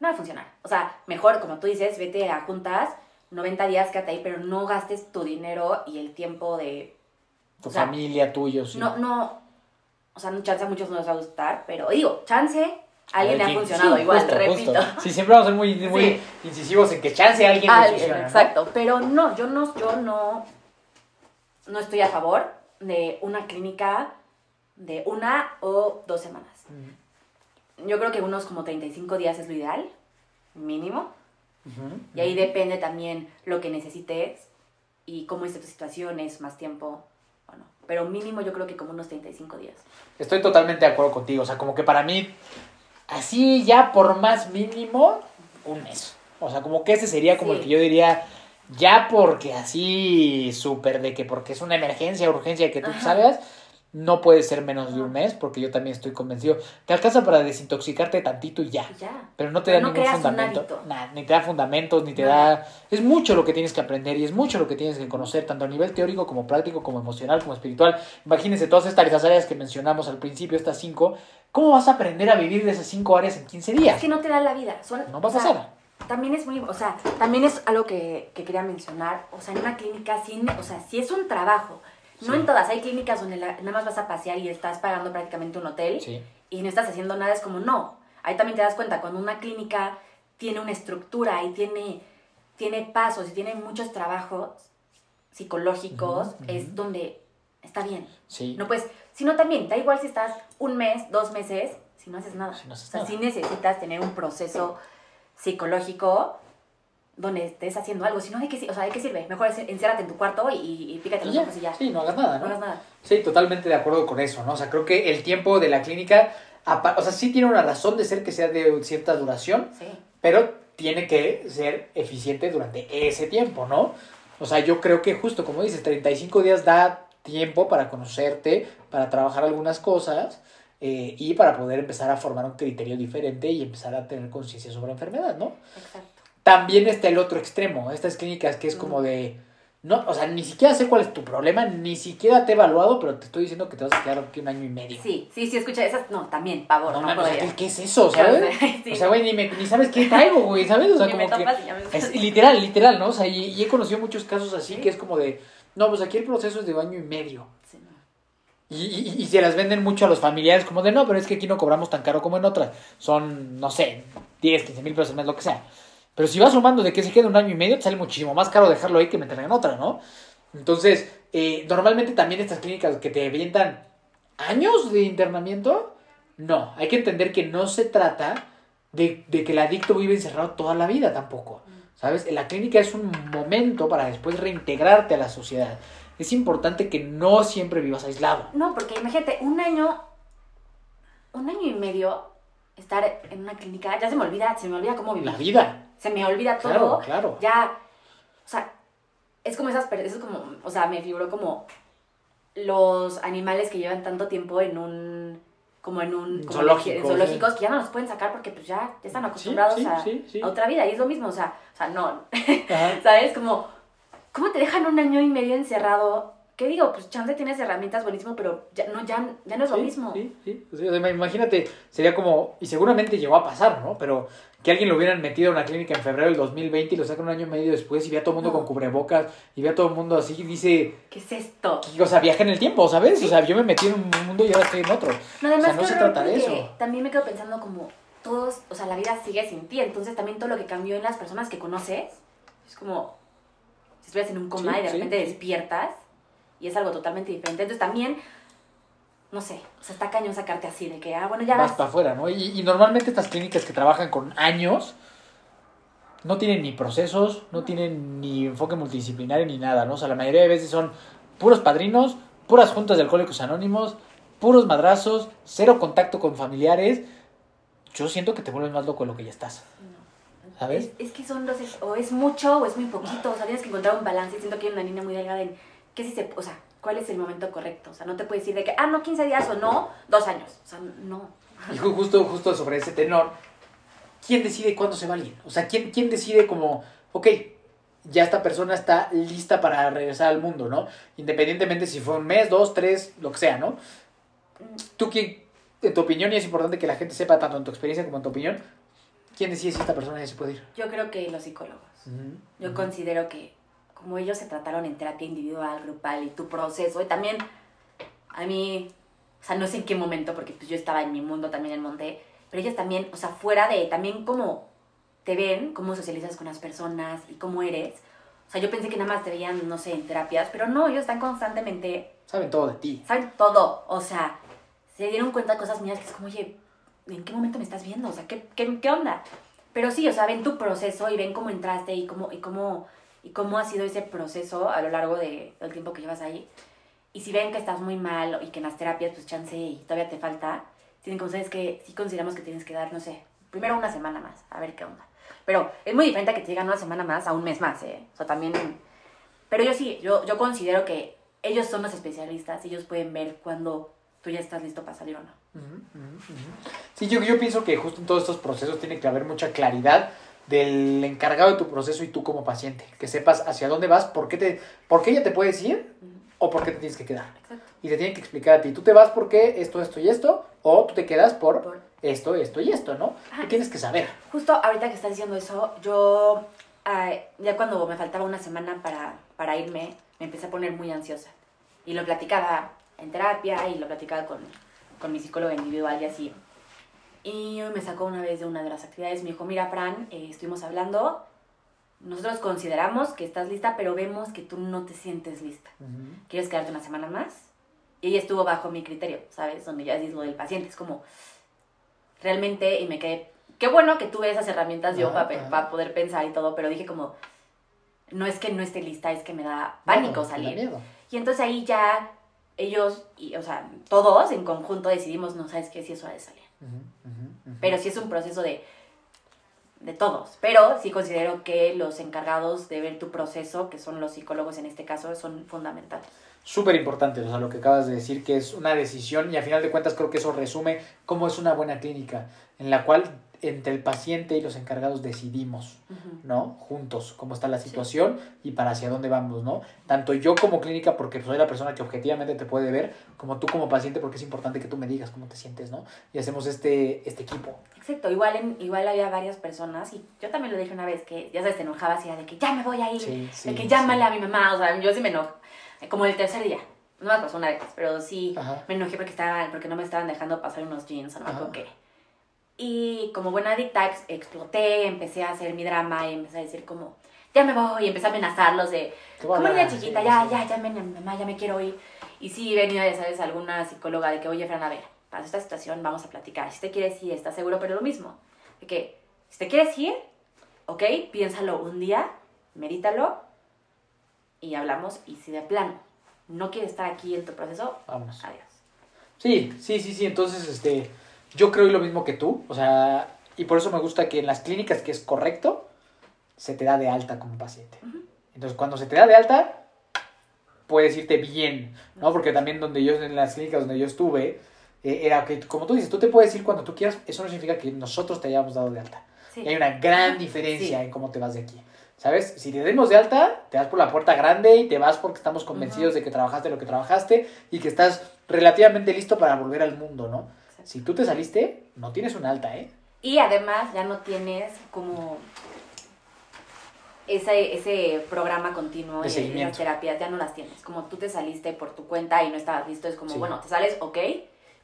no va a funcionar. O sea, mejor, como tú dices, vete a juntas, 90 días, quédate ahí, pero no gastes tu dinero y el tiempo de... Tu o sea, familia, tuyo, sí. No, no, o sea, no, chance a muchos no les va a gustar, pero digo, chance, alguien le ha funcionado sí, igual, justo, repito. justo. Sí, siempre vamos a ser muy, muy Sí. incisivos en que chance a alguien le Alguien, funciona, ¿no? exacto. Pero no, yo no, yo no, no estoy a favor de una clínica de una o dos semanas. Yo creo que unos como 35 días es lo ideal, mínimo. Y ahí depende también lo que necesites y cómo esté tu situación, es más tiempo o no. Pero mínimo yo creo que como unos 35 días. Estoy totalmente de acuerdo contigo. O sea, como que para mí, así ya por más mínimo, un mes. O sea, como que ese sería como Sí. el que yo diría, ya porque así súper de que porque es una emergencia, urgencia que tú Ajá. sabes, no puede ser menos de un mes, porque yo también estoy convencido. Te alcanza para desintoxicarte tantito y ya. Ya. Pero no te da No ningún fundamento. Nada, ni te da fundamentos, ni te da... Es mucho lo que tienes que aprender y es mucho lo que tienes que conocer, tanto a nivel teórico como práctico, como emocional, como espiritual. Imagínense todas estas áreas que mencionamos al principio, estas cinco. ¿Cómo vas a aprender a vivir de esas cinco áreas en 15 días? Es que no te da la vida. Son, No va a o sea, pasar. También es muy, o sea, también es algo que, que quería mencionar. O sea, en una clínica, sí, o sea, sí es un trabajo. No Sí. en todas. Hay clínicas donde la- nada más vas a pasear y estás pagando prácticamente un hotel Sí. y no estás haciendo nada. Es como, no. Ahí también te das cuenta, cuando una clínica tiene una estructura y tiene, tiene pasos y tiene muchos trabajos psicológicos, es donde está bien. Sí. No, pues, sino también, da igual si estás un mes, dos meses, si no haces nada. Si no haces o sea, nada. sí necesitas tener un proceso psicológico donde estés haciendo algo. Si no, ¿de qué, si- o sea, ¿de qué sirve? Mejor enciérrate en tu cuarto y, y pícate Y los ya. ojos y ya. Sí, no hagas nada, No ¿no? hagas nada. Sí, totalmente de acuerdo con eso, ¿no? O sea, creo que el tiempo de la clínica, o sea, sí tiene una razón de ser que sea de cierta duración, Sí. pero tiene que ser eficiente durante ese tiempo, ¿no? O sea, yo creo que justo como dices, 35 días da tiempo para conocerte, para trabajar algunas cosas eh, y para poder empezar a formar un criterio diferente y empezar a tener conciencia sobre la enfermedad, ¿no? Exacto. También está el otro extremo, estas clínicas que es como de, no, o sea, ni siquiera sé cuál es tu problema, ni siquiera te he evaluado, pero te estoy diciendo que te vas a quedar aquí un año y medio. Sí, sí, sí, escucha esas. No, también, pavor. No, No, mames, o sea. ¿qué, qué es eso, sabes? sí. O sea, güey, ni, me- ni sabes qué traigo, güey, ¿sabes? O sea, Ni como me que... topas y ya me- Es literal, literal, ¿no? O sea, y, y he conocido muchos casos así Sí. que es como de, no, pues aquí el proceso es de año y medio. Sí, no. Y, y, y se las venden mucho a los familiares como de, no, pero es que aquí no cobramos tan caro como en otras. Son, no sé, 10, 15 mil pesos al mes, lo que sea. Pero si vas sumando de que se queda un año y medio, te sale muchísimo más caro dejarlo ahí que meterlo en otra, ¿no? Entonces, eh, normalmente también estas clínicas que te avientan años de internamiento, no, hay que entender que no se trata de, de que el adicto vive encerrado toda la vida tampoco. ¿Sabes? La clínica es un momento para después reintegrarte a la sociedad. Es importante que no siempre vivas aislado. No, porque imagínate, un año, un año y medio estar en una clínica, ya se me olvida, se me olvida cómo vivir. La vida. Se me olvida todo. Claro, claro. Ya, o sea, es como esas, es como, o sea, me figuró como los animales que llevan tanto tiempo en un, como en un, como Zoológico, en zoológicos, que ya no los pueden sacar porque pues ya, ya están acostumbrados sí, a, sí, sí. a otra vida y es lo mismo, o sea, o sea, no. ¿sabes? Como, ¿cómo te dejan un año y medio encerrado? ¿Qué digo? Pues chance tienes herramientas buenísimo, pero ya no, ya, ya no es lo Sí, mismo. Sí, sí. O sea, imagínate, sería como, y seguramente llegó a pasar, ¿no? Pero que alguien lo hubieran metido a una clínica en febrero del 2020 y lo sacan un año y medio después y ve a todo el mundo No. con cubrebocas y ve a todo el mundo así y dice, ¿Qué es esto? que, o sea, viaja en el tiempo, ¿sabes? O sea, yo me metí en un mundo y ahora estoy en otro. No, además, o sea, no se trata de eso. También me quedo pensando como todos, o sea, la vida sigue sin ti, entonces también todo lo que cambió en las personas que conoces es como si estuvieras en un coma Sí, y de repente despiertas y es algo totalmente diferente. Entonces también, no sé, o sea, está cañón sacarte así de que, ah, bueno, ya Vas vas. para afuera, ¿no? Y, y normalmente estas clínicas que trabajan con años no tienen ni procesos, no tienen ni enfoque multidisciplinario ni nada, ¿no? O sea, la mayoría de veces son puros padrinos, puras juntas de alcohólicos anónimos, puros madrazos, cero contacto con familiares. Yo siento que te vuelves más loco de lo que ya estás. ¿Sabes? Es, es que son dos, o es mucho o es muy poquito, o sea, tienes que encontrar un balance. Siento que hay una línea muy delgada en qué si se, o sea, cuál es el momento correcto. O sea, no te puedes decir de que, ah, no, 15 días o no, dos años. O sea, no. Y ju- justo, justo sobre ese tenor, ¿quién decide cuándo se va alguien? O sea, ¿quién, quién decide como, ok, ya esta persona está lista para regresar al mundo, ¿no? Independientemente si fue un mes, dos, tres, lo que sea, ¿no? Tú, quién, en tu opinión, y es importante que la gente sepa tanto en tu experiencia como en tu opinión, ¿quién decide si esta persona ya se puede ir? Yo creo que los psicólogos. Yo Ujú. considero que como ellos se trataron en terapia individual, grupal y tu proceso, y también a mí, o sea, no sé en qué momento, porque pues yo estaba en mi mundo también en Monte, pero ellos también, o sea, fuera de, también como te ven, cómo socializas con las personas y cómo eres. O sea, yo pensé que nada más te veían, no sé, en terapias, pero no, ellos están constantemente, Saben todo de ti. saben todo. O sea, se dieron cuenta de cosas mías que es como, oye, ¿en qué momento me estás viendo? O sea, ¿qué, qué, qué onda? Pero sí, o sea, ven tu proceso y ven cómo entraste y cómo, y cómo, y cómo ha sido ese proceso a lo largo de, del tiempo que llevas ahí. Y si ven que estás muy mal y que en las terapias, pues chance y todavía te falta, tienen como ustedes que sí consideramos que tienes que dar, no sé, primero una semana más, a ver qué onda. Pero es muy diferente que te digan una semana más a un mes más, ¿eh? O sea, también... Pero yo sí, yo, yo considero que ellos son los especialistas, ellos pueden ver cuando tú ya estás listo para salir o no. Sí, yo, yo pienso que justo en todos estos procesos tiene que haber mucha claridad del encargado de tu proceso y tú como paciente. Que sepas hacia dónde vas, por qué, te, por qué ella te puedes ir o por qué te tienes que quedar. Exacto. Y te tienen que explicar a ti, tú te vas porque esto, esto y esto, o tú te quedas por, Por- esto, esto y esto, ¿no? Ajá. Tú tienes que saber. Justo ahorita que estás diciendo eso, yo ah, ya cuando me faltaba una semana para, para irme, me empecé a poner muy ansiosa. Y lo platicaba en terapia y lo platicaba con, con mi psicóloga individual y así. Y me sacó una vez de una de las actividades, me dijo, mira Fran, eh, estuvimos hablando, nosotros consideramos que estás lista, pero vemos que tú no te sientes lista. ¿Quieres quedarte una semana más? Y ella estuvo bajo mi criterio, ¿sabes? Donde ya dices lo del paciente, es como, realmente, y me quedé, qué bueno que tuve esas herramientas yo Ajá, para ajá. poder pensar y todo, pero dije como, no es que no esté lista, es que me da pánico No, salir. miedo. Y entonces ahí ya ellos, y, o sea, todos en conjunto decidimos, no sabes qué, si eso ha de salir. Pero sí es un proceso de, de todos. Pero sí considero que los encargados de ver tu proceso, que son los psicólogos en este caso, son fundamentales. Súper importante, o sea, lo que acabas de decir, que es una decisión y a final de cuentas creo que eso resume cómo es una buena clínica, en la cual entre el paciente y los encargados decidimos, ¿no? Juntos, cómo está la situación y para hacia dónde vamos, ¿no? Tanto yo como clínica, porque soy la persona que objetivamente te puede ver, como tú como paciente, porque es importante que tú me digas cómo te sientes, ¿no? Y hacemos este, este equipo. Exacto, igual, en, igual había varias personas y yo también lo dije una vez que ya sabes, te enojabas y era de que ya me voy a ir, Sí, sí, de que llámale a mi mamá, o sea, yo sí me enojo, como el tercer día, no me pasó una vez, pero sí Ajá. me enojé porque, estaban, porque no me estaban dejando pasar unos jeans, no me acuerdo qué. Y como buena adicta ex- exploté, empecé a hacer mi drama y empecé a decir como, ya me voy, y empecé a amenazarlos de, como niña chiquita, sí, ya, sí. ya, ya, mamá, ya me quiero ir. Y sí, venía, ya sabes, alguna psicóloga de que, oye, Fran, a ver, para esta situación vamos a platicar. Si te quieres ir, estás seguro, pero lo mismo. De que, si te quieres ir, ok, piénsalo un día, medítalo y hablamos. Y si de plano no quieres estar aquí en tu proceso, Vámonos. adiós. Sí, sí, sí, sí. Entonces, este, yo creo lo mismo que tú. O sea, y por eso me gusta que en las clínicas que es correcto, se te da de alta como paciente. Entonces, cuando se te da de alta, puedes irte bien, ¿no? Porque también donde yo, en las clínicas donde yo estuve, eh, era que, como tú dices, tú te puedes ir cuando tú quieras, eso no significa que nosotros te hayamos dado de alta. Sí. Y hay una gran diferencia sí. en cómo te vas de aquí. ¿Sabes? Si te dimos de alta, te vas por la puerta grande y te vas porque estamos convencidos de que trabajaste lo que trabajaste y que estás relativamente listo para volver al mundo, ¿no? Si tú te saliste, no tienes una alta, ¿eh? Y además ya no tienes como ese, ese programa continuo De terapias, ya no las tienes. Como tú te saliste por tu cuenta y no estabas listo, es como, Sí. bueno, te sales, ok,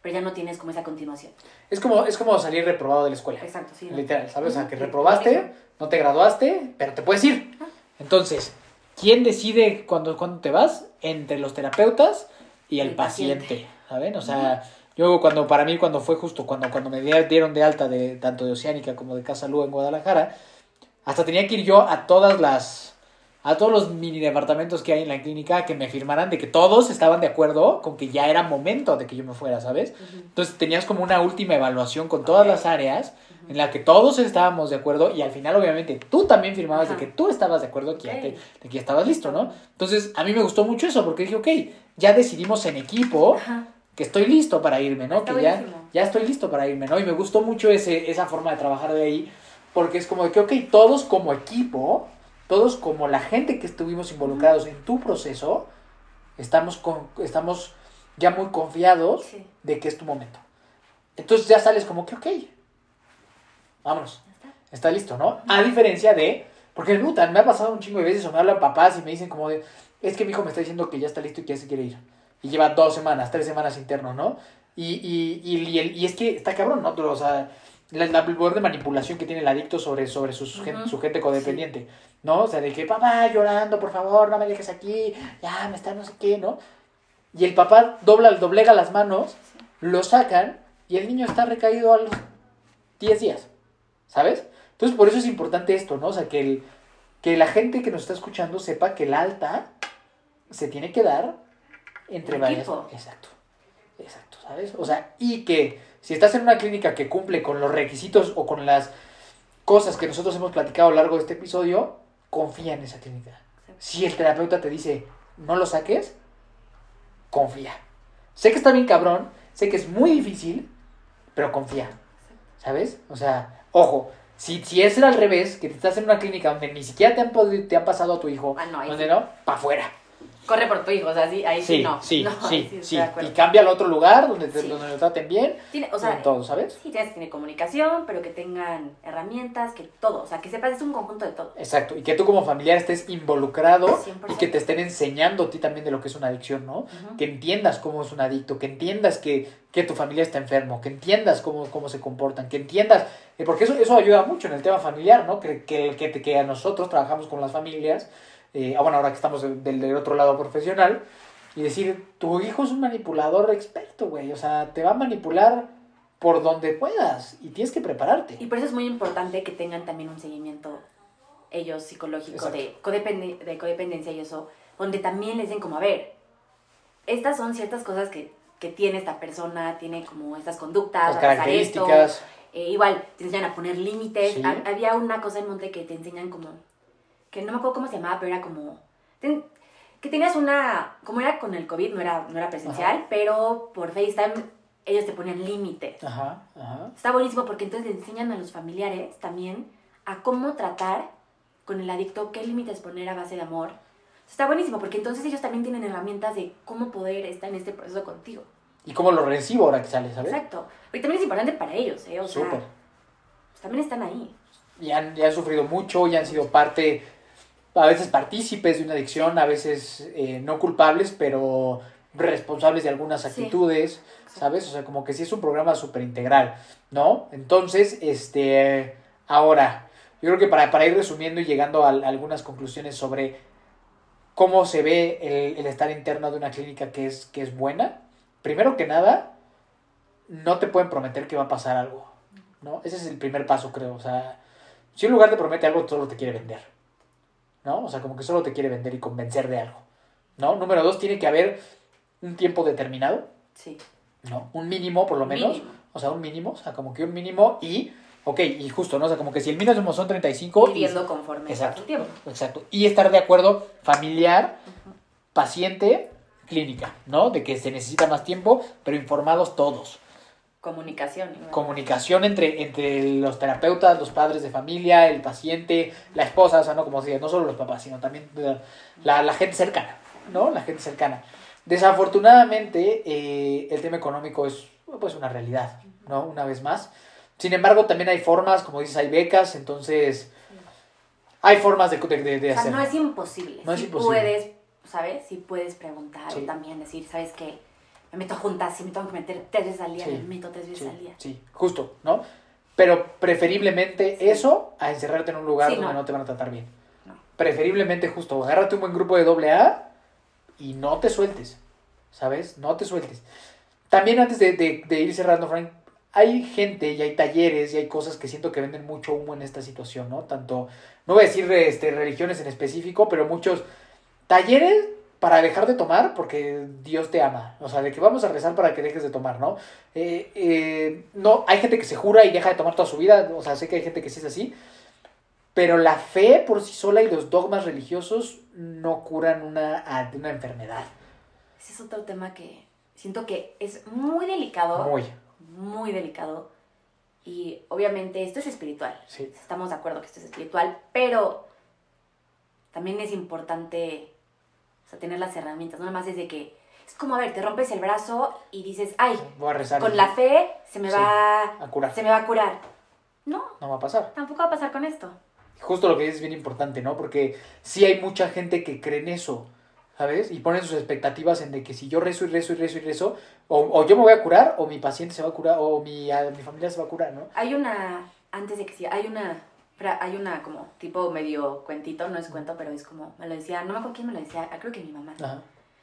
pero ya no tienes como esa continuación. Es como, es como salir reprobado de la escuela. Exacto, sí. Literal, ¿sabes? O sea, que reprobaste, no te graduaste, pero te puedes ir. Entonces, ¿quién decide cuándo, cuándo te vas? Entre los terapeutas y el, El paciente, paciente. ¿saben? O sea, yo cuando, para mí, cuando fue justo, cuando, cuando me di- dieron de alta de tanto de Oceánica como de Casa Lua en Guadalajara, hasta tenía que ir yo a todas las, a todos los mini departamentos que hay en la clínica que me firmaran de que todos estaban de acuerdo con que ya era momento de que yo me fuera, ¿sabes? Entonces tenías como una última evaluación con todas las áreas en la que todos estábamos de acuerdo y al final obviamente tú también firmabas de que tú estabas de acuerdo que ya, te- de que ya estabas listo, ¿no? Entonces a mí me gustó mucho eso porque dije, ok, ya decidimos en equipo. Que estoy listo para irme, ¿no? Está que ya, ya estoy listo para irme, ¿no? Y me gustó mucho ese, esa forma de trabajar de ahí porque es como de que, ok, todos como equipo, todos como la gente que estuvimos involucrados en tu proceso, estamos, con, estamos ya muy confiados Sí. de que es tu momento. Entonces ya sales como que, ok, vámonos, está. listo, ¿no? A diferencia de, porque me ha pasado un chingo de veces o me hablan papás y me dicen como de, es que mi hijo me está diciendo que ya está listo y que ya se quiere ir. Y lleva dos semanas, tres semanas interno, ¿no? Y, y, y, y, es que está cabrón, ¿no? O sea, la, la- el poder de manipulación que tiene el adicto sobre, sobre su, gen- Ujú. su gente codependiente, ¿no? O sea, de que papá llorando, por favor, no me dejes aquí, ya me está no sé qué, ¿no? Y el papá dobla, doblega las manos, lo sacan y el niño está recaído a los 10 días, ¿sabes? Entonces, por eso es importante esto, ¿no? O sea, que, el, que la gente que nos está escuchando sepa que el alta se tiene que dar entre En varias. equipo. Exacto, exacto, ¿sabes? O sea, y que si estás en una clínica que cumple con los requisitos o con las cosas que nosotros hemos platicado a lo largo de este episodio, confía en esa clínica. Si el terapeuta te dice, no lo saques, confía. Sé que está bien cabrón, sé que es muy difícil, pero confía. ¿Sabes? O sea, ojo, si, si es al revés, que estás en una clínica donde ni siquiera te han, te han pasado a tu hijo, Ah, no, donde sí. no, para afuera. Corre por tu hijo, o sea, sí, ahí sí, Sí, no. sí, no, sí. Y cambia al otro lugar donde, te- donde lo traten bien. Tiene, o sea, todo, ¿sabes? sí, tienes que tener comunicación, pero que tengan herramientas, que todo, o sea, que sepas, es un conjunto de todo. Exacto, y que tú como familiar estés involucrado 100%. y que te estén enseñando a ti también de lo que es una adicción, ¿no? Que entiendas cómo es un adicto, que entiendas que, que tu familia está enfermo, que entiendas cómo, cómo se comportan, que entiendas, eh, porque eso, eso ayuda mucho en el tema familiar, ¿no? Que, que, que, que a nosotros trabajamos con las familias, eh, ah, bueno, ahora que estamos del, del otro lado profesional, y decir, tu hijo es un manipulador experto, güey, o sea, te va a manipular por donde puedas y tienes que prepararte. Y por eso es muy importante que tengan también un seguimiento ellos psicológico de, codepende- de codependencia y eso, donde también les den como, a ver, estas son ciertas cosas que, que tiene esta persona, tiene como estas conductas, Las pasar esto, características. eh, igual te enseñan a poner límites. Sí. Ha- Había una cosa en Monte que te enseñan como, que no me acuerdo cómo se llamaba, pero era como, ten- que tenías una, como era con el COVID, no era, no era presencial, pero por FaceTime ellos te ponían límites. Ajá, ajá. Está buenísimo porque entonces le enseñan a los familiares también a cómo tratar con el adicto, qué límites poner a base de amor. Está buenísimo porque entonces ellos también tienen herramientas de cómo poder estar en este proceso contigo. Y cómo lo recibo ahora que sale, ¿sabes? Exacto. Y también es importante para ellos, ¿eh? O sea, Súper. pues también están ahí. y han, y han sufrido mucho y han sido parte, a veces partícipes de una adicción, a veces eh, no culpables, pero responsables de algunas Sí. actitudes, ¿sabes? O sea, como que sí es un programa súper integral, ¿no? Entonces, este, ahora, yo creo que para, para ir resumiendo y llegando a, a algunas conclusiones sobre cómo se ve el, el estar interno de una clínica que es, que es buena, primero que nada, no te pueden prometer que va a pasar algo, ¿no? Ese es el primer paso, creo, o sea, si un lugar te promete algo, solo te quiere vender. ¿No? O sea, como que solo te quiere vender y convencer de algo. ¿No? Número dos, tiene que haber un tiempo determinado. Sí. ¿No? Un mínimo, por lo menos. Mínimo. O sea, un mínimo. O sea, como que un mínimo y. Ok, y justo, ¿no? O sea, como que si el mínimo son 35. y- Viviendo conforme Exacto. pasa el tiempo. Exacto. Y estar de acuerdo familiar, paciente, clínica, ¿no? De que se necesita más tiempo, pero informados todos. Comunicación. igual. Comunicación entre, entre los terapeutas, los padres de familia, el paciente, la esposa, o sea, no como decía, no solo los papás, sino también la, la- la gente cercana, ¿no? La gente cercana. Desafortunadamente, eh, el tema económico es pues una realidad, ¿no? Una vez más. Sin embargo, también hay formas, como dices, hay becas, entonces hay formas de, de, de- de O sea, no es imposible. No es sí imposible. puedes, ¿sabes? Sí puedes preguntar Sí. o también decir, ¿sabes qué? Me meto juntas, si me tengo que meter tres veces al día, Sí. me meto tres veces Sí, al día. sí, justo, ¿no? Pero preferiblemente Sí. eso a encerrarte en un lugar donde no. no te van a tratar bien. No. Preferiblemente justo, agárrate un buen grupo de doble A y no te sueltes, ¿sabes? No te sueltes. También antes de, de- de ir cerrando, Frank, hay gente y hay talleres y hay cosas que siento que venden mucho humo en esta situación, ¿no? Tanto, no voy a decir este, religiones en específico, pero muchos talleres para dejar de tomar porque Dios te ama. O sea, de que vamos a rezar para que dejes de tomar, ¿no? Eh, eh, no, hay gente que se jura y deja de tomar toda su vida. O sea, sé que hay gente que sí es así. Pero la fe por sí sola y los dogmas religiosos no curan una, una enfermedad. Ese es otro tema que siento que es muy delicado. Muy, muy delicado. Y obviamente esto es espiritual. sí. Estamos de acuerdo que esto es espiritual, pero también es importante o sea, tener las herramientas. No nada más es de que es como, a ver, te rompes el brazo y dices, ay, Voy a rezar. con la fe se me Sí, va a curar. se me va a curar. No, No va a pasar. tampoco va a pasar con esto. Justo lo que dices es bien importante, ¿no? Porque sí hay mucha gente que cree en eso, ¿sabes? Y ponen sus expectativas en de que si yo rezo y rezo y rezo y rezo, o, o yo me voy a curar, o mi paciente se va a curar, o mi, a- mi familia se va a curar, ¿no? Hay una, antes de que sí, hay una, fra- hay una como tipo medio cuentito, no es cuento, pero es como, me lo decía, no me acuerdo quién me lo decía, ah, creo que mi mamá. Ajá.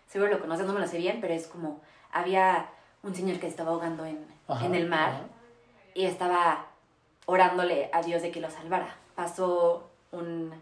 Seguro lo conoces, no me lo sé bien, pero es como, había un señor que estaba ahogando en, Ajá, en el mar ajá. y estaba orándole a Dios de que lo salvara. Pasó un,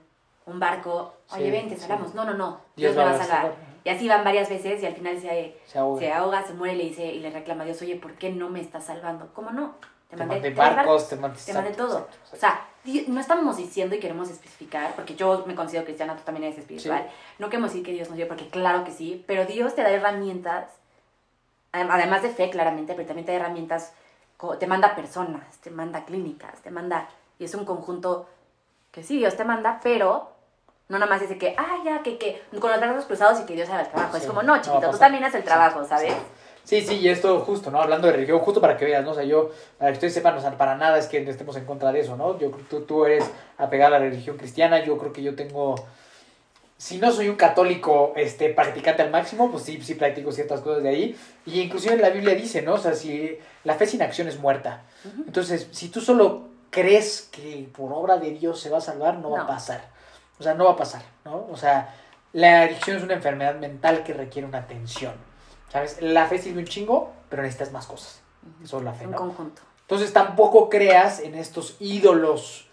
un barco, oye, Sí, ven, te sí. salvamos. No, no, no, Dios Dios, me va a salvar. salvar. Y así van varias veces y al final se, Se ahoga. se ahoga, se muere y le, dice, y le reclama a Dios, oye, ¿por qué no me estás salvando? ¿Cómo no? Te mandé tres barcos, te mandé- te mandé exacto, todo. exacto, exacto. O sea, no estamos diciendo y queremos especificar, porque yo me considero cristiana, tú también eres espiritual. Sí. No queremos decir que Dios nos dio, porque claro que sí, pero Dios te da herramientas, adem- además de fe, claramente, pero también te da herramientas, te manda personas, te manda clínicas, te manda, y es un conjunto que sí, Dios te manda, pero no nada más dice que, ah, ya, que, que, con los brazos cruzados y que Dios haga el trabajo. Sí, es como, no no, chiquito, tú pasar. también haces el trabajo. ¿sabes? Sí, sí, y esto justo, ¿no? Hablando de religión, justo para que veas, ¿no? O sea, yo, para que ustedes sepan, o sea, para nada es que estemos en contra de eso, ¿no? Yo tú, tú eres apegada a la religión cristiana, yo creo que yo tengo... Si no soy un católico este, practicante al máximo, pues sí, sí practico ciertas cosas de ahí. Y inclusive la Biblia dice, ¿no? O sea, si la fe sin acción es muerta. Entonces, si tú solo crees que por obra de Dios se va a salvar, no va a No. pasar. O sea, no va a pasar, ¿no? O sea, la adicción es una enfermedad mental que requiere una atención. ¿Sabes? La fe sirve un chingo, pero necesitas más cosas. Eso es la fe, ¿no? conjunto. Entonces tampoco creas en estos ídolos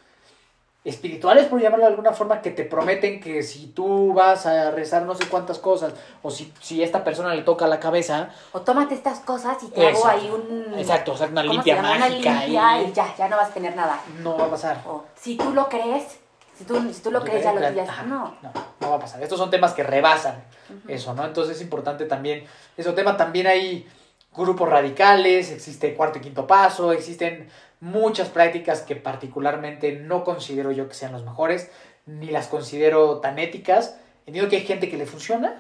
espirituales, por llamarlo de alguna forma, que te prometen que si tú vas a rezar no sé cuántas cosas, o si, si esta persona le toca la cabeza, O tómate estas cosas y te hago ahí un... exacto, o sea, una ¿cómo se limpia mágica Una limpia y y ya, ya no vas a tener nada. no va a pasar. O si tú lo crees, si tú, si tú lo crees, ya lo ya No. no, no va a pasar. Estos son temas que rebasan eso, ¿no? Entonces es importante también, eso tema también hay grupos radicales, existe cuarto y quinto paso, existen muchas prácticas que particularmente no considero yo que sean los mejores, ni las considero tan éticas. Entiendo que hay gente que le funciona.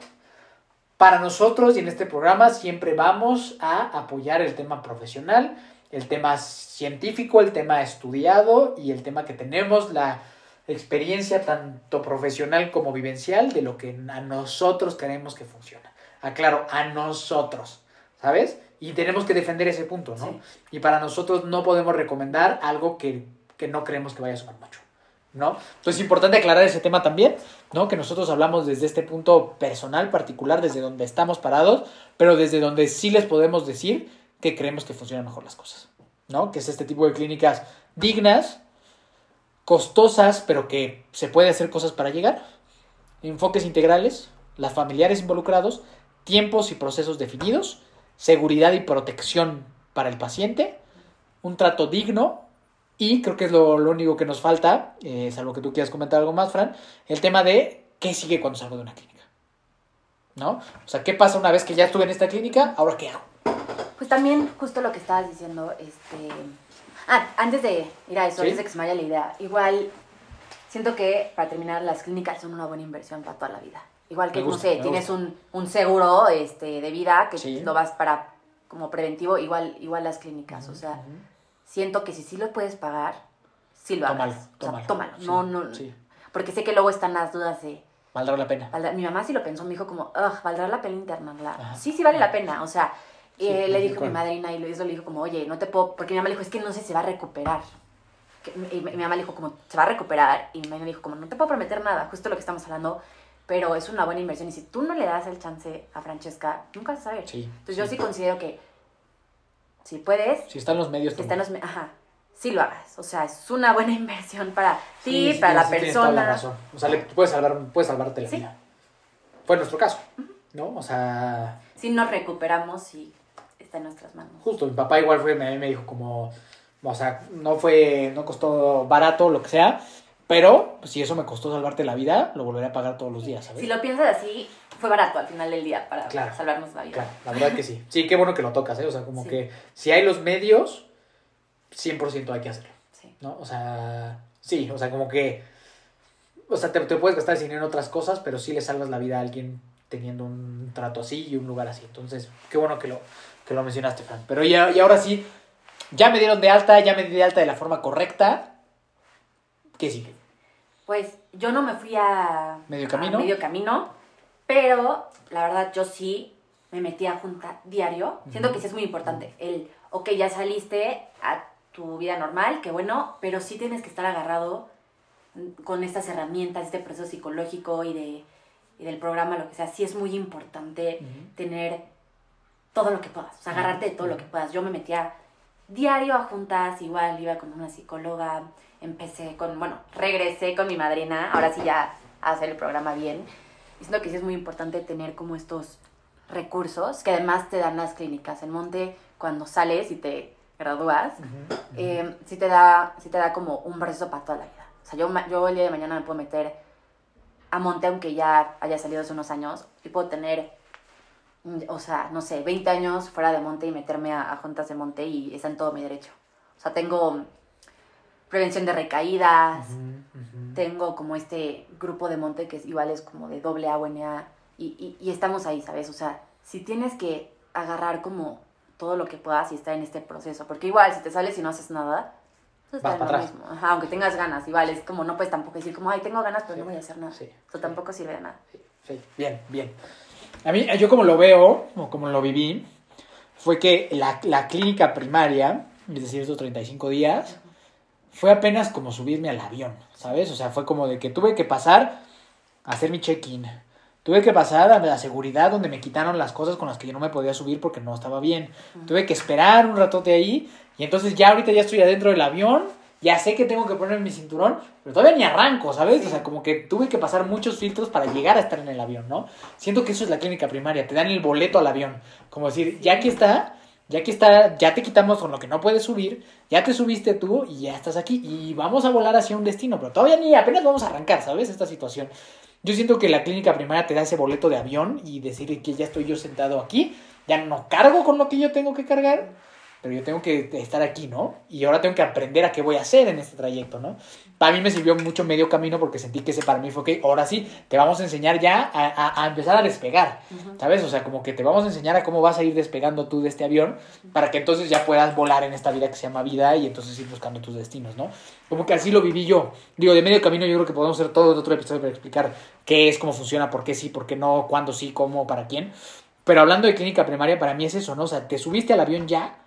Para nosotros y en este programa siempre vamos a apoyar el tema profesional, el tema científico, el tema estudiado y el tema que tenemos la experiencia tanto profesional como vivencial de lo que a nosotros creemos que funciona. Aclaro, a nosotros, ¿sabes? Y tenemos que defender ese punto, ¿no? Sí. Y para nosotros no podemos recomendar algo que, que no creemos que vaya a sumar mucho, ¿no? Entonces es importante aclarar ese tema también, ¿no? Que nosotros hablamos desde este punto personal, particular, desde donde estamos parados, pero desde donde sí les podemos decir que creemos que funcionan mejor las cosas, ¿no? Que es este tipo de clínicas dignas, costosas, pero que se puede hacer cosas para llegar, enfoques integrales, las familiares involucrados, tiempos y procesos definidos, seguridad y protección para el paciente, un trato digno y creo que es lo, lo único que nos falta, eh, salvo que tú quieras comentar algo más, Fran, el tema de qué sigue cuando salgo de una clínica. ¿No? O sea, ¿qué pasa una vez que ya estuve en esta clínica? ¿Ahora qué hago? Pues también, justo lo que estabas diciendo, este... Ah, antes de ir a eso, Sí. antes de que se me vaya la idea, igual siento que para terminar las clínicas son una buena inversión para toda la vida. Igual que, gusta, no sé, tienes un, un seguro este, de vida que Sí. lo vas para como preventivo, igual, igual las clínicas. O sea, siento que si sí lo puedes pagar, sí lo Tómalo, hagas. O sea, tómalo. tómalo. Sí, no, no, sí. Porque sé que luego están las dudas de... Valdrá la pena. ¿valdrá- Mi mamá sí lo pensó, me dijo como, "Ugh, ¿valdrá la pena internarla? Ajá. Sí, sí vale la pena. O sea, Sí, eh, le dijo acuerdo. mi madrina y lo hizo, le dijo como, oye, no te puedo... Porque mi mamá le dijo, es que no sé si va a recuperar. Y mi mamá le dijo como, se va a recuperar. Y mi mamá le dijo como, no te puedo prometer nada, justo lo que estamos hablando. Pero es una buena inversión. Y si tú no le das el chance a Francesca, nunca vas a saber. Sí, Entonces yo sí. sí considero que si puedes, Si están los medios, si toma. está en los... me- Ajá, sí lo hagas. O sea, es una buena inversión para ti, Sí, sí, para tienes- la sí tienes toda la persona. razón. O sea, le puedes, salvar, puedes salvarte la Sí. vida. Fue nuestro caso, ¿no? O sea, Si nos recuperamos y está en nuestras manos. justo, mi papá igual fue, me, me dijo como, o sea, no fue, no costó barato, lo que sea, pero pues, si eso me costó salvarte la vida, lo volveré a pagar todos los días, ¿sabes? Si lo piensas así, fue barato al final del día para Claro. salvarnos la vida. Claro, la verdad que sí. Sí, qué bueno que lo tocas, ¿eh? O sea, como Sí. que si hay los medios, 100% hay que hacerlo, Sí. ¿no? O sea, sí, o sea, como que, o sea, te, te puedes gastar dinero en otras cosas, pero sí le salvas la vida a alguien teniendo un trato así y un lugar así. Entonces, qué bueno que lo, que lo mencionaste, Fran. Pero ya, y ahora sí, ya me dieron de alta, ya me di de alta de la forma correcta. ¿Qué sigue? Pues yo no me fui a ¿Medio a camino? medio camino, pero la verdad yo sí me metí a junta diario. Siento que sí es muy importante. El, ok, ya saliste a tu vida normal, qué bueno, pero sí tienes que estar agarrado con estas herramientas, este proceso psicológico y, de, y del programa, lo que sea. Sí es muy importante tener todo lo que puedas, o sea, agarrarte de todo lo que puedas. Yo me metía diario a juntas, igual iba con una psicóloga, empecé con, bueno, regresé con mi madrina, ahora sí ya a hacer el programa bien. Y siento que sí es muy importante tener como estos recursos que además te dan las clínicas. En Monte, cuando sales y te gradúas, eh, sí, te da, sí te da como un proceso para toda la vida. O sea, yo, yo el día de mañana me puedo meter a Monte, aunque ya haya salido hace unos años, y puedo tener, o sea, no sé, 20 años fuera de Monte y meterme a, juntas de Monte y está en todo mi derecho. O sea, tengo prevención de recaídas, tengo como este grupo de Monte que es, igual es como de doble A, y, y, y estamos ahí, ¿sabes? O sea, si tienes que agarrar como todo lo que puedas y estar en este proceso. Porque igual, si te sales y no haces nada, pues Vas para mismo. aunque tengas ganas, igual es como no puedes tampoco decir como, ay, tengo ganas, pero no voy a hacer nada. Sí, Eso tampoco sirve de nada. Sí, bien, bien. A mí, yo como lo veo, o como lo viví, fue que la, la clínica primaria, es decir, estos 35 días, fue apenas como subirme al avión, ¿sabes? O sea, fue como de que tuve que pasar a hacer mi check-in Tuve que pasar a la seguridad donde me quitaron las cosas con las que yo no me podía subir porque no estaba bien. Tuve que esperar un ratote ahí y entonces ya ahorita ya estoy adentro del avión, ya sé que tengo que poner mi cinturón, pero todavía ni arranco, ¿sabes? O sea, como que tuve que pasar muchos filtros para llegar a estar en el avión, ¿no? Siento que eso es la clínica primaria, te dan el boleto al avión, como decir, ya que está, ya que está, ya te quitamos con lo que no puedes subir, ya te subiste tú y ya estás aquí y vamos a volar hacia un destino, pero todavía ni apenas vamos a arrancar, ¿sabes? Esta situación. Yo siento que la clínica primaria te da ese boleto de avión y decir que ya estoy yo sentado aquí, ya no cargo con lo que yo tengo que cargar, pero yo tengo que estar aquí, ¿no? Y ahora tengo que aprender a qué voy a hacer en este trayecto, ¿no? Para mí me sirvió mucho medio camino porque sentí que ese para mí fue, ok, ahora sí, te vamos a enseñar ya a, empezar a despegar, ¿sabes? O sea, como que te vamos a enseñar a cómo vas a ir despegando tú de este avión para que entonces ya puedas volar en esta vida que se llama vida y entonces ir buscando tus destinos, ¿no? Como que así lo viví yo. Digo, de medio camino yo creo que podemos hacer todo otro episodio para explicar qué es, cómo funciona, por qué sí, por qué no, cuándo sí, cómo, para quién. Pero hablando de clínica primaria, para mí es eso, ¿no? O sea, te subiste al avión ya,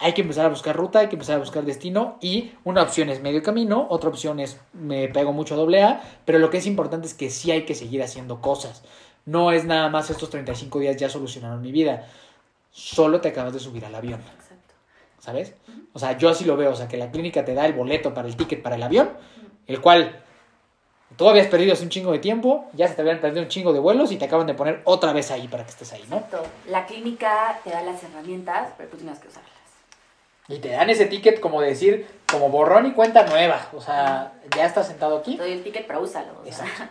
hay que empezar a buscar ruta, hay que empezar a buscar destino y una opción es medio camino, otra opción es me pego mucho a doble A, pero lo que es importante es que sí hay que seguir haciendo cosas. No es nada más estos 35 días ya solucionaron mi vida. Solo te acabas de subir al avión. Exacto. ¿Sabes? O sea, yo así lo veo, o sea, que la clínica te da el boleto para el ticket para el avión, el cual tú habías perdido hace un chingo de tiempo, ya se te habían perdido un chingo de vuelos y te acaban de poner otra vez ahí para que estés ahí, ¿no? Exacto. La clínica te da las herramientas, pero tú tienes que usarlas. Y te dan ese ticket como decir, como borrón y cuenta nueva. O sea, ya estás sentado aquí. Te doy el ticket, pero úsalo. exacto,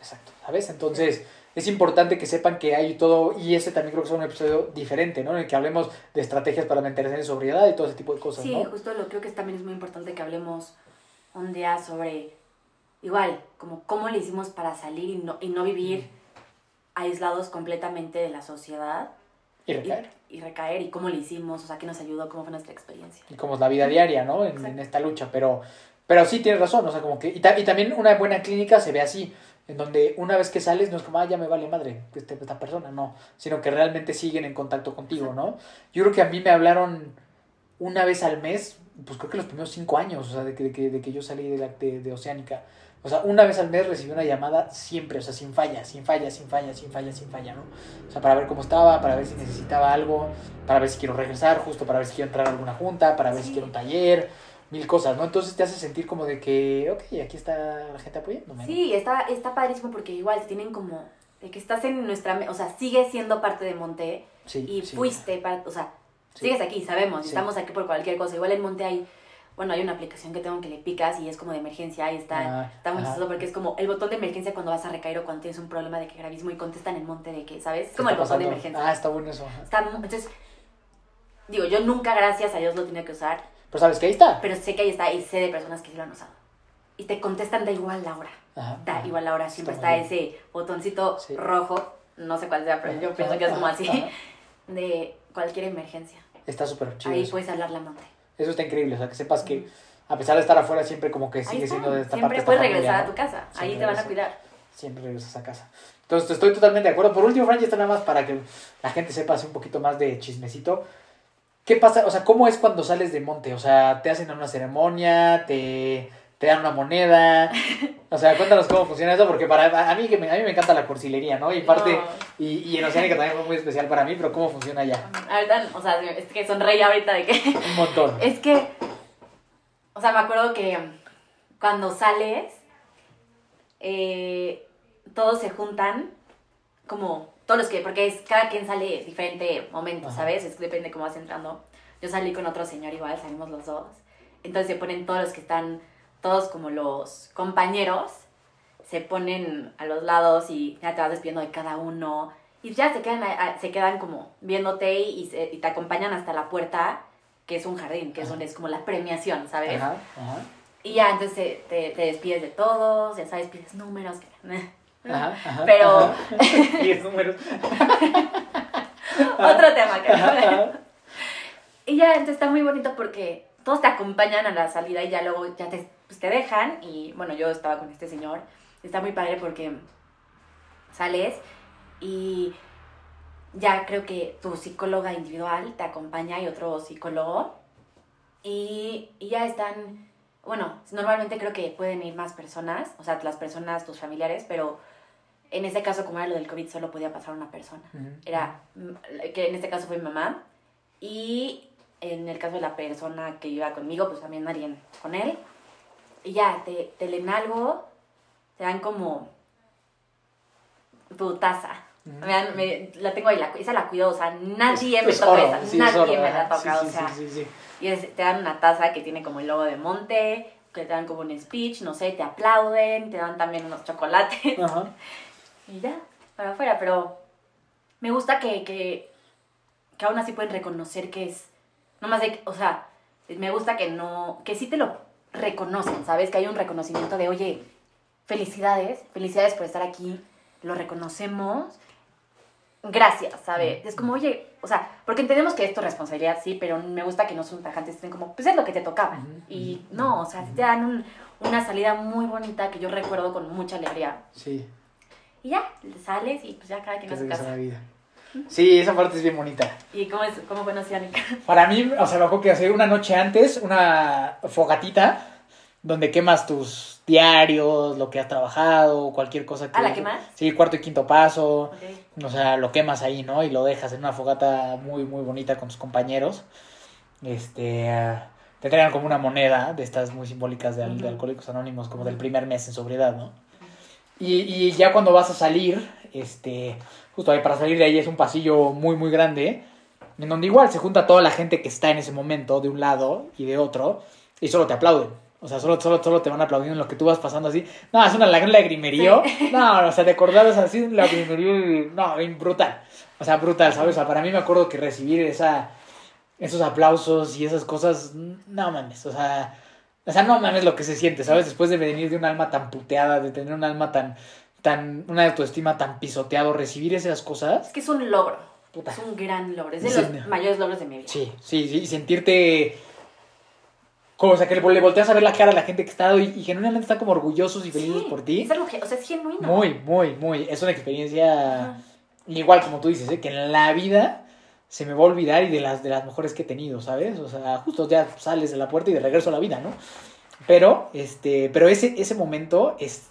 exacto, ¿Sabes? Entonces, es importante que sepan que hay todo, y ese también creo que es un episodio diferente, ¿no? En el que hablemos de estrategias para mantenerse en sobriedad y todo ese tipo de cosas, sí, justo lo creo que también es muy importante que hablemos un día sobre, igual, como cómo le hicimos para salir y no, y no vivir aislados completamente de la sociedad y recaer. Y, recaer, y cómo lo hicimos, o sea, qué nos ayudó, cómo fue nuestra experiencia. Y cómo es la vida diaria, ¿no? En, esta lucha, pero, pero sí tienes razón, o sea, como que, y, y, también una buena clínica se ve así, en donde una vez que sales no es como, ah, ya me vale madre este, esta persona, no, sino que realmente siguen en contacto contigo, ¿no? Yo creo que a mí me hablaron una vez al mes, pues creo que los primeros cinco años, o sea, de que, de que, de que yo salí de, la, de, de Oceánica o sea, una vez al mes recibí una llamada siempre, o sea, sin falla, sin falla, sin falla, sin falla, sin falla, ¿no? O sea, para ver cómo estaba, para ver si necesitaba algo, para ver si quiero regresar, justo para ver si quiero entrar a alguna junta, para ver si quiero un taller, mil cosas, ¿no? Entonces te hace sentir como de que, ok, aquí está la gente apoyándome. Sí, está, está padrísimo porque igual tienen como, de que estás en nuestra, o sea, sigues siendo parte de Monte y fuiste, para, o sea, sigues aquí, sabemos, estamos aquí por cualquier cosa. Igual en Monte hay bueno, hay una aplicación que tengo que le picas y es como de emergencia y está, ah, está muy chistoso porque es como el botón de emergencia cuando vas a recaer o cuando tienes un problema de que gravismo y contestan en monte de que, ¿sabes? Es como el botón de emergencia. Ah, está bueno eso. Está, entonces, digo, yo nunca, gracias a Dios, lo tenía que usar. Pero sabes que ahí está. Pero sé que ahí está y sé de personas que sí lo han usado. Y te contestan da igual la hora. da igual la hora. Siempre está, ese botoncito rojo, no sé cuál sea, pero yo pienso que es como así, de cualquier emergencia. Está súper chido. Ahí puedes hablar la monte. Eso está increíble, o sea, que sepas que a pesar de estar afuera, siempre como que sigue siendo de esta siempre parte. Siempre puedes regresar a tu casa, ahí te van a cuidar. Siempre regresas a casa. Entonces, estoy totalmente de acuerdo. Por último, Fran, está nada más para que la gente sepa un poquito más de chismecito. ¿Qué pasa? O sea, ¿cómo es cuando sales de monte? O sea, ¿te hacen una ceremonia? ¿Te, te dan una moneda? O sea, cuéntanos cómo funciona eso, porque para a mí, que me, a mí me encanta la cursilería, ¿no? Y parte, No. y, y en Oceánica también fue muy especial para mí, pero ¿cómo funciona allá? Ahorita, o sea, es que sonreí ahorita de que... Un montón. Es que, o sea, me acuerdo que cuando sales, eh, todos se juntan, como todos los que, porque es cada quien sale en diferente momento, Ajá. ¿sabes? Es depende cómo vas entrando. Yo salí con otro señor igual, salimos los dos. Entonces se ponen todos los que están, todos como los compañeros, se ponen a los lados y ya te vas despidiendo de cada uno. Y ya se quedan, a- a- se quedan como viéndote y, se- y te acompañan hasta la puerta, que es un jardín, que es donde es como la premiación, ¿sabes? Ajá, ajá. Y ya entonces te, te, despides de todos, ya sabes, pides números. Ajá, ajá, Pero-. Diez números. Otro tema que. Y ya, entonces está muy bonito porque todos te acompañan a la salida y ya luego ya te, pues, te dejan. Y bueno, yo estaba con este señor. Está muy padre porque sales y ya creo que tu psicóloga individual te acompaña y otro psicólogo. Y, y ya están, bueno, normalmente creo que pueden ir más personas, o sea, las personas, tus familiares, pero en ese caso, como era lo del COVID, solo podía pasar una persona era mm, que en este caso fue mi mamá y en el caso de la persona que iba conmigo pues también alguien con él y ya te, te leen algo te dan como tu taza. Ujú. me dan- me- la tengo ahí la, esa la cuido o sea nadie Es- me es toca oro, esa sí, nadie oro, me la toca Sí, o sea sí, y es- te dan una taza que tiene como el logo de Monte que te dan como un speech no sé te aplauden te dan también unos chocolates. Y ya, para afuera, pero me gusta que, que, que aún así pueden reconocer que es, no más de, o sea, me gusta que no, que sí te lo reconocen, ¿sabes? Que hay un reconocimiento de, oye, felicidades, felicidades por estar aquí, lo reconocemos, gracias, ¿sabes? Es como, oye, o sea, porque entendemos que esto es responsabilidad, sí, pero me gusta que no son tajantes, estén como, pues es lo que te tocaba. Y no, o sea, te dan un- una salida muy bonita que yo recuerdo con mucha alegría. Sí. Y ya, sales y pues ya cada quien a su la vida. Sí, esa parte es bien bonita. ¿Y cómo, es, cómo fue Oceánica? Para mí, o sea, me acuerdo que hacer una noche antes, una fogatita, donde quemas tus diarios, lo que has trabajado, cualquier cosa que... Ah, ¿la quemas? Sí, cuarto y quinto paso. O sea, lo quemas ahí, ¿no? Y lo dejas en una fogata muy, muy bonita con tus compañeros. Este... te traigan como una moneda de estas muy simbólicas de. Alcohólicos Anónimos, como del primer mes en sobriedad, ¿no? Y, y ya cuando vas a salir, este, justo ahí para salir de ahí es un pasillo muy, muy grande, en donde igual se junta toda la gente que está en ese momento, de un lado y de otro, y solo te aplauden. O sea, solo, solo, solo te van aplaudiendo en lo que tú vas pasando así. No, es una, un lagrimerío. No, o sea, te acordabas así, un lagrimerío No, brutal. O sea, brutal, ¿sabes? O sea, para mí me acuerdo que recibir esa, esos aplausos y esas cosas, no mames, o sea, o sea, no mames lo que se siente, ¿sabes? Después de venir de un alma tan puteada, de tener un alma tan, tan, una autoestima tan pisoteado, recibir esas Es cosas, que es un logro. puta. Es un gran logro. Es de Sí, los no. mayores logros de mi vida. Sí, sí, sí, y sentirte, como, o sea, que le, volteas a ver la cara a la gente que está y, y genuinamente están como orgullosos y felices Sí, por ti. Es algo que, o sea, es genuino. Muy, muy, muy, es una experiencia... Igual como tú dices, ¿eh? que en la vida se me va a olvidar y de las, de las mejores que he tenido, ¿sabes? O sea, justo ya sales de la puerta y de regreso a la vida, ¿no? Pero, este, pero ese, ese momento es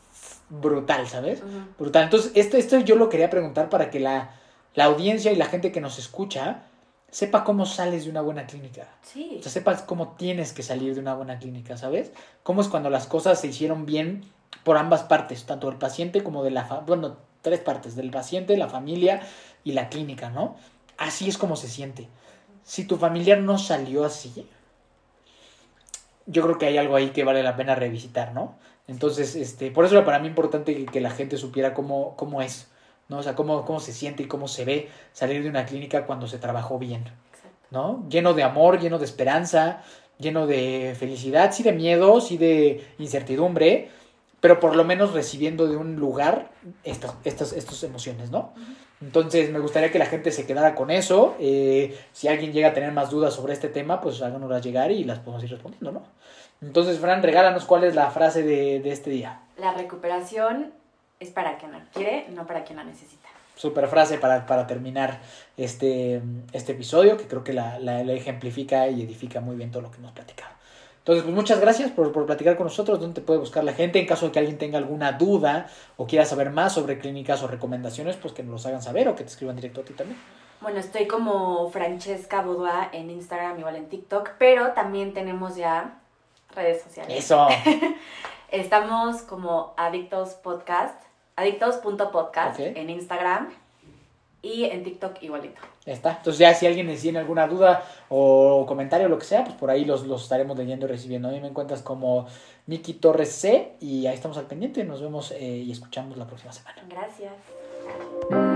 brutal, ¿sabes? Brutal. Entonces, esto, esto yo lo quería preguntar para que la, la audiencia y la gente que nos escucha sepa cómo sales de una buena clínica. Sí. O sea, sepas cómo tienes que salir de una buena clínica, ¿sabes? Cómo es cuando las cosas se hicieron bien por ambas partes, tanto del paciente como de la... fa- bueno, tres partes, del paciente, la familia y la clínica, ¿no? Así es como se siente. Si tu familiar no salió así, yo creo que hay algo ahí que vale la pena revisitar, ¿no? Entonces, este, por eso era para mí importante que, que la gente supiera cómo, cómo es, ¿no? O sea, cómo, cómo se siente y cómo se ve salir de una clínica cuando se trabajó bien. ¿no? Lleno de amor, lleno de esperanza, lleno de felicidad, sí de miedo, sí de incertidumbre, pero por lo menos recibiendo de un lugar estas, estas, estas emociones, ¿no? Entonces me gustaría que la gente se quedara con eso. eh, si alguien llega a tener más dudas sobre este tema, pues háganoslas llegar y las podemos ir respondiendo, ¿no? Entonces, Fran, regálanos cuál es la frase de, de este día. La recuperación es para quien la quiere, no para quien la necesita. Super frase para, para terminar este, este episodio, que creo que la, la- la ejemplifica y edifica muy bien todo lo que hemos platicado. Entonces, pues muchas gracias por, por platicar con nosotros. ¿Dónde te puede buscar la gente? En caso de que alguien tenga alguna duda o quiera saber más sobre clínicas o recomendaciones, pues que nos los hagan saber o que te escriban directo a ti también. Bueno, estoy como Francesca Bodoa en Instagram, igual en TikTok, pero también tenemos ya redes sociales. Eso. Estamos como Adictos Podcast, adictos.podcast Ok. en Instagram y en TikTok igualito. Ya está. Entonces ya si alguien tiene alguna duda o comentario o lo que sea, pues por ahí los, los estaremos leyendo y recibiendo. A mí me encuentras como Miki Torres C y ahí estamos al pendiente. Nos vemos eh, y escuchamos la próxima semana. Gracias.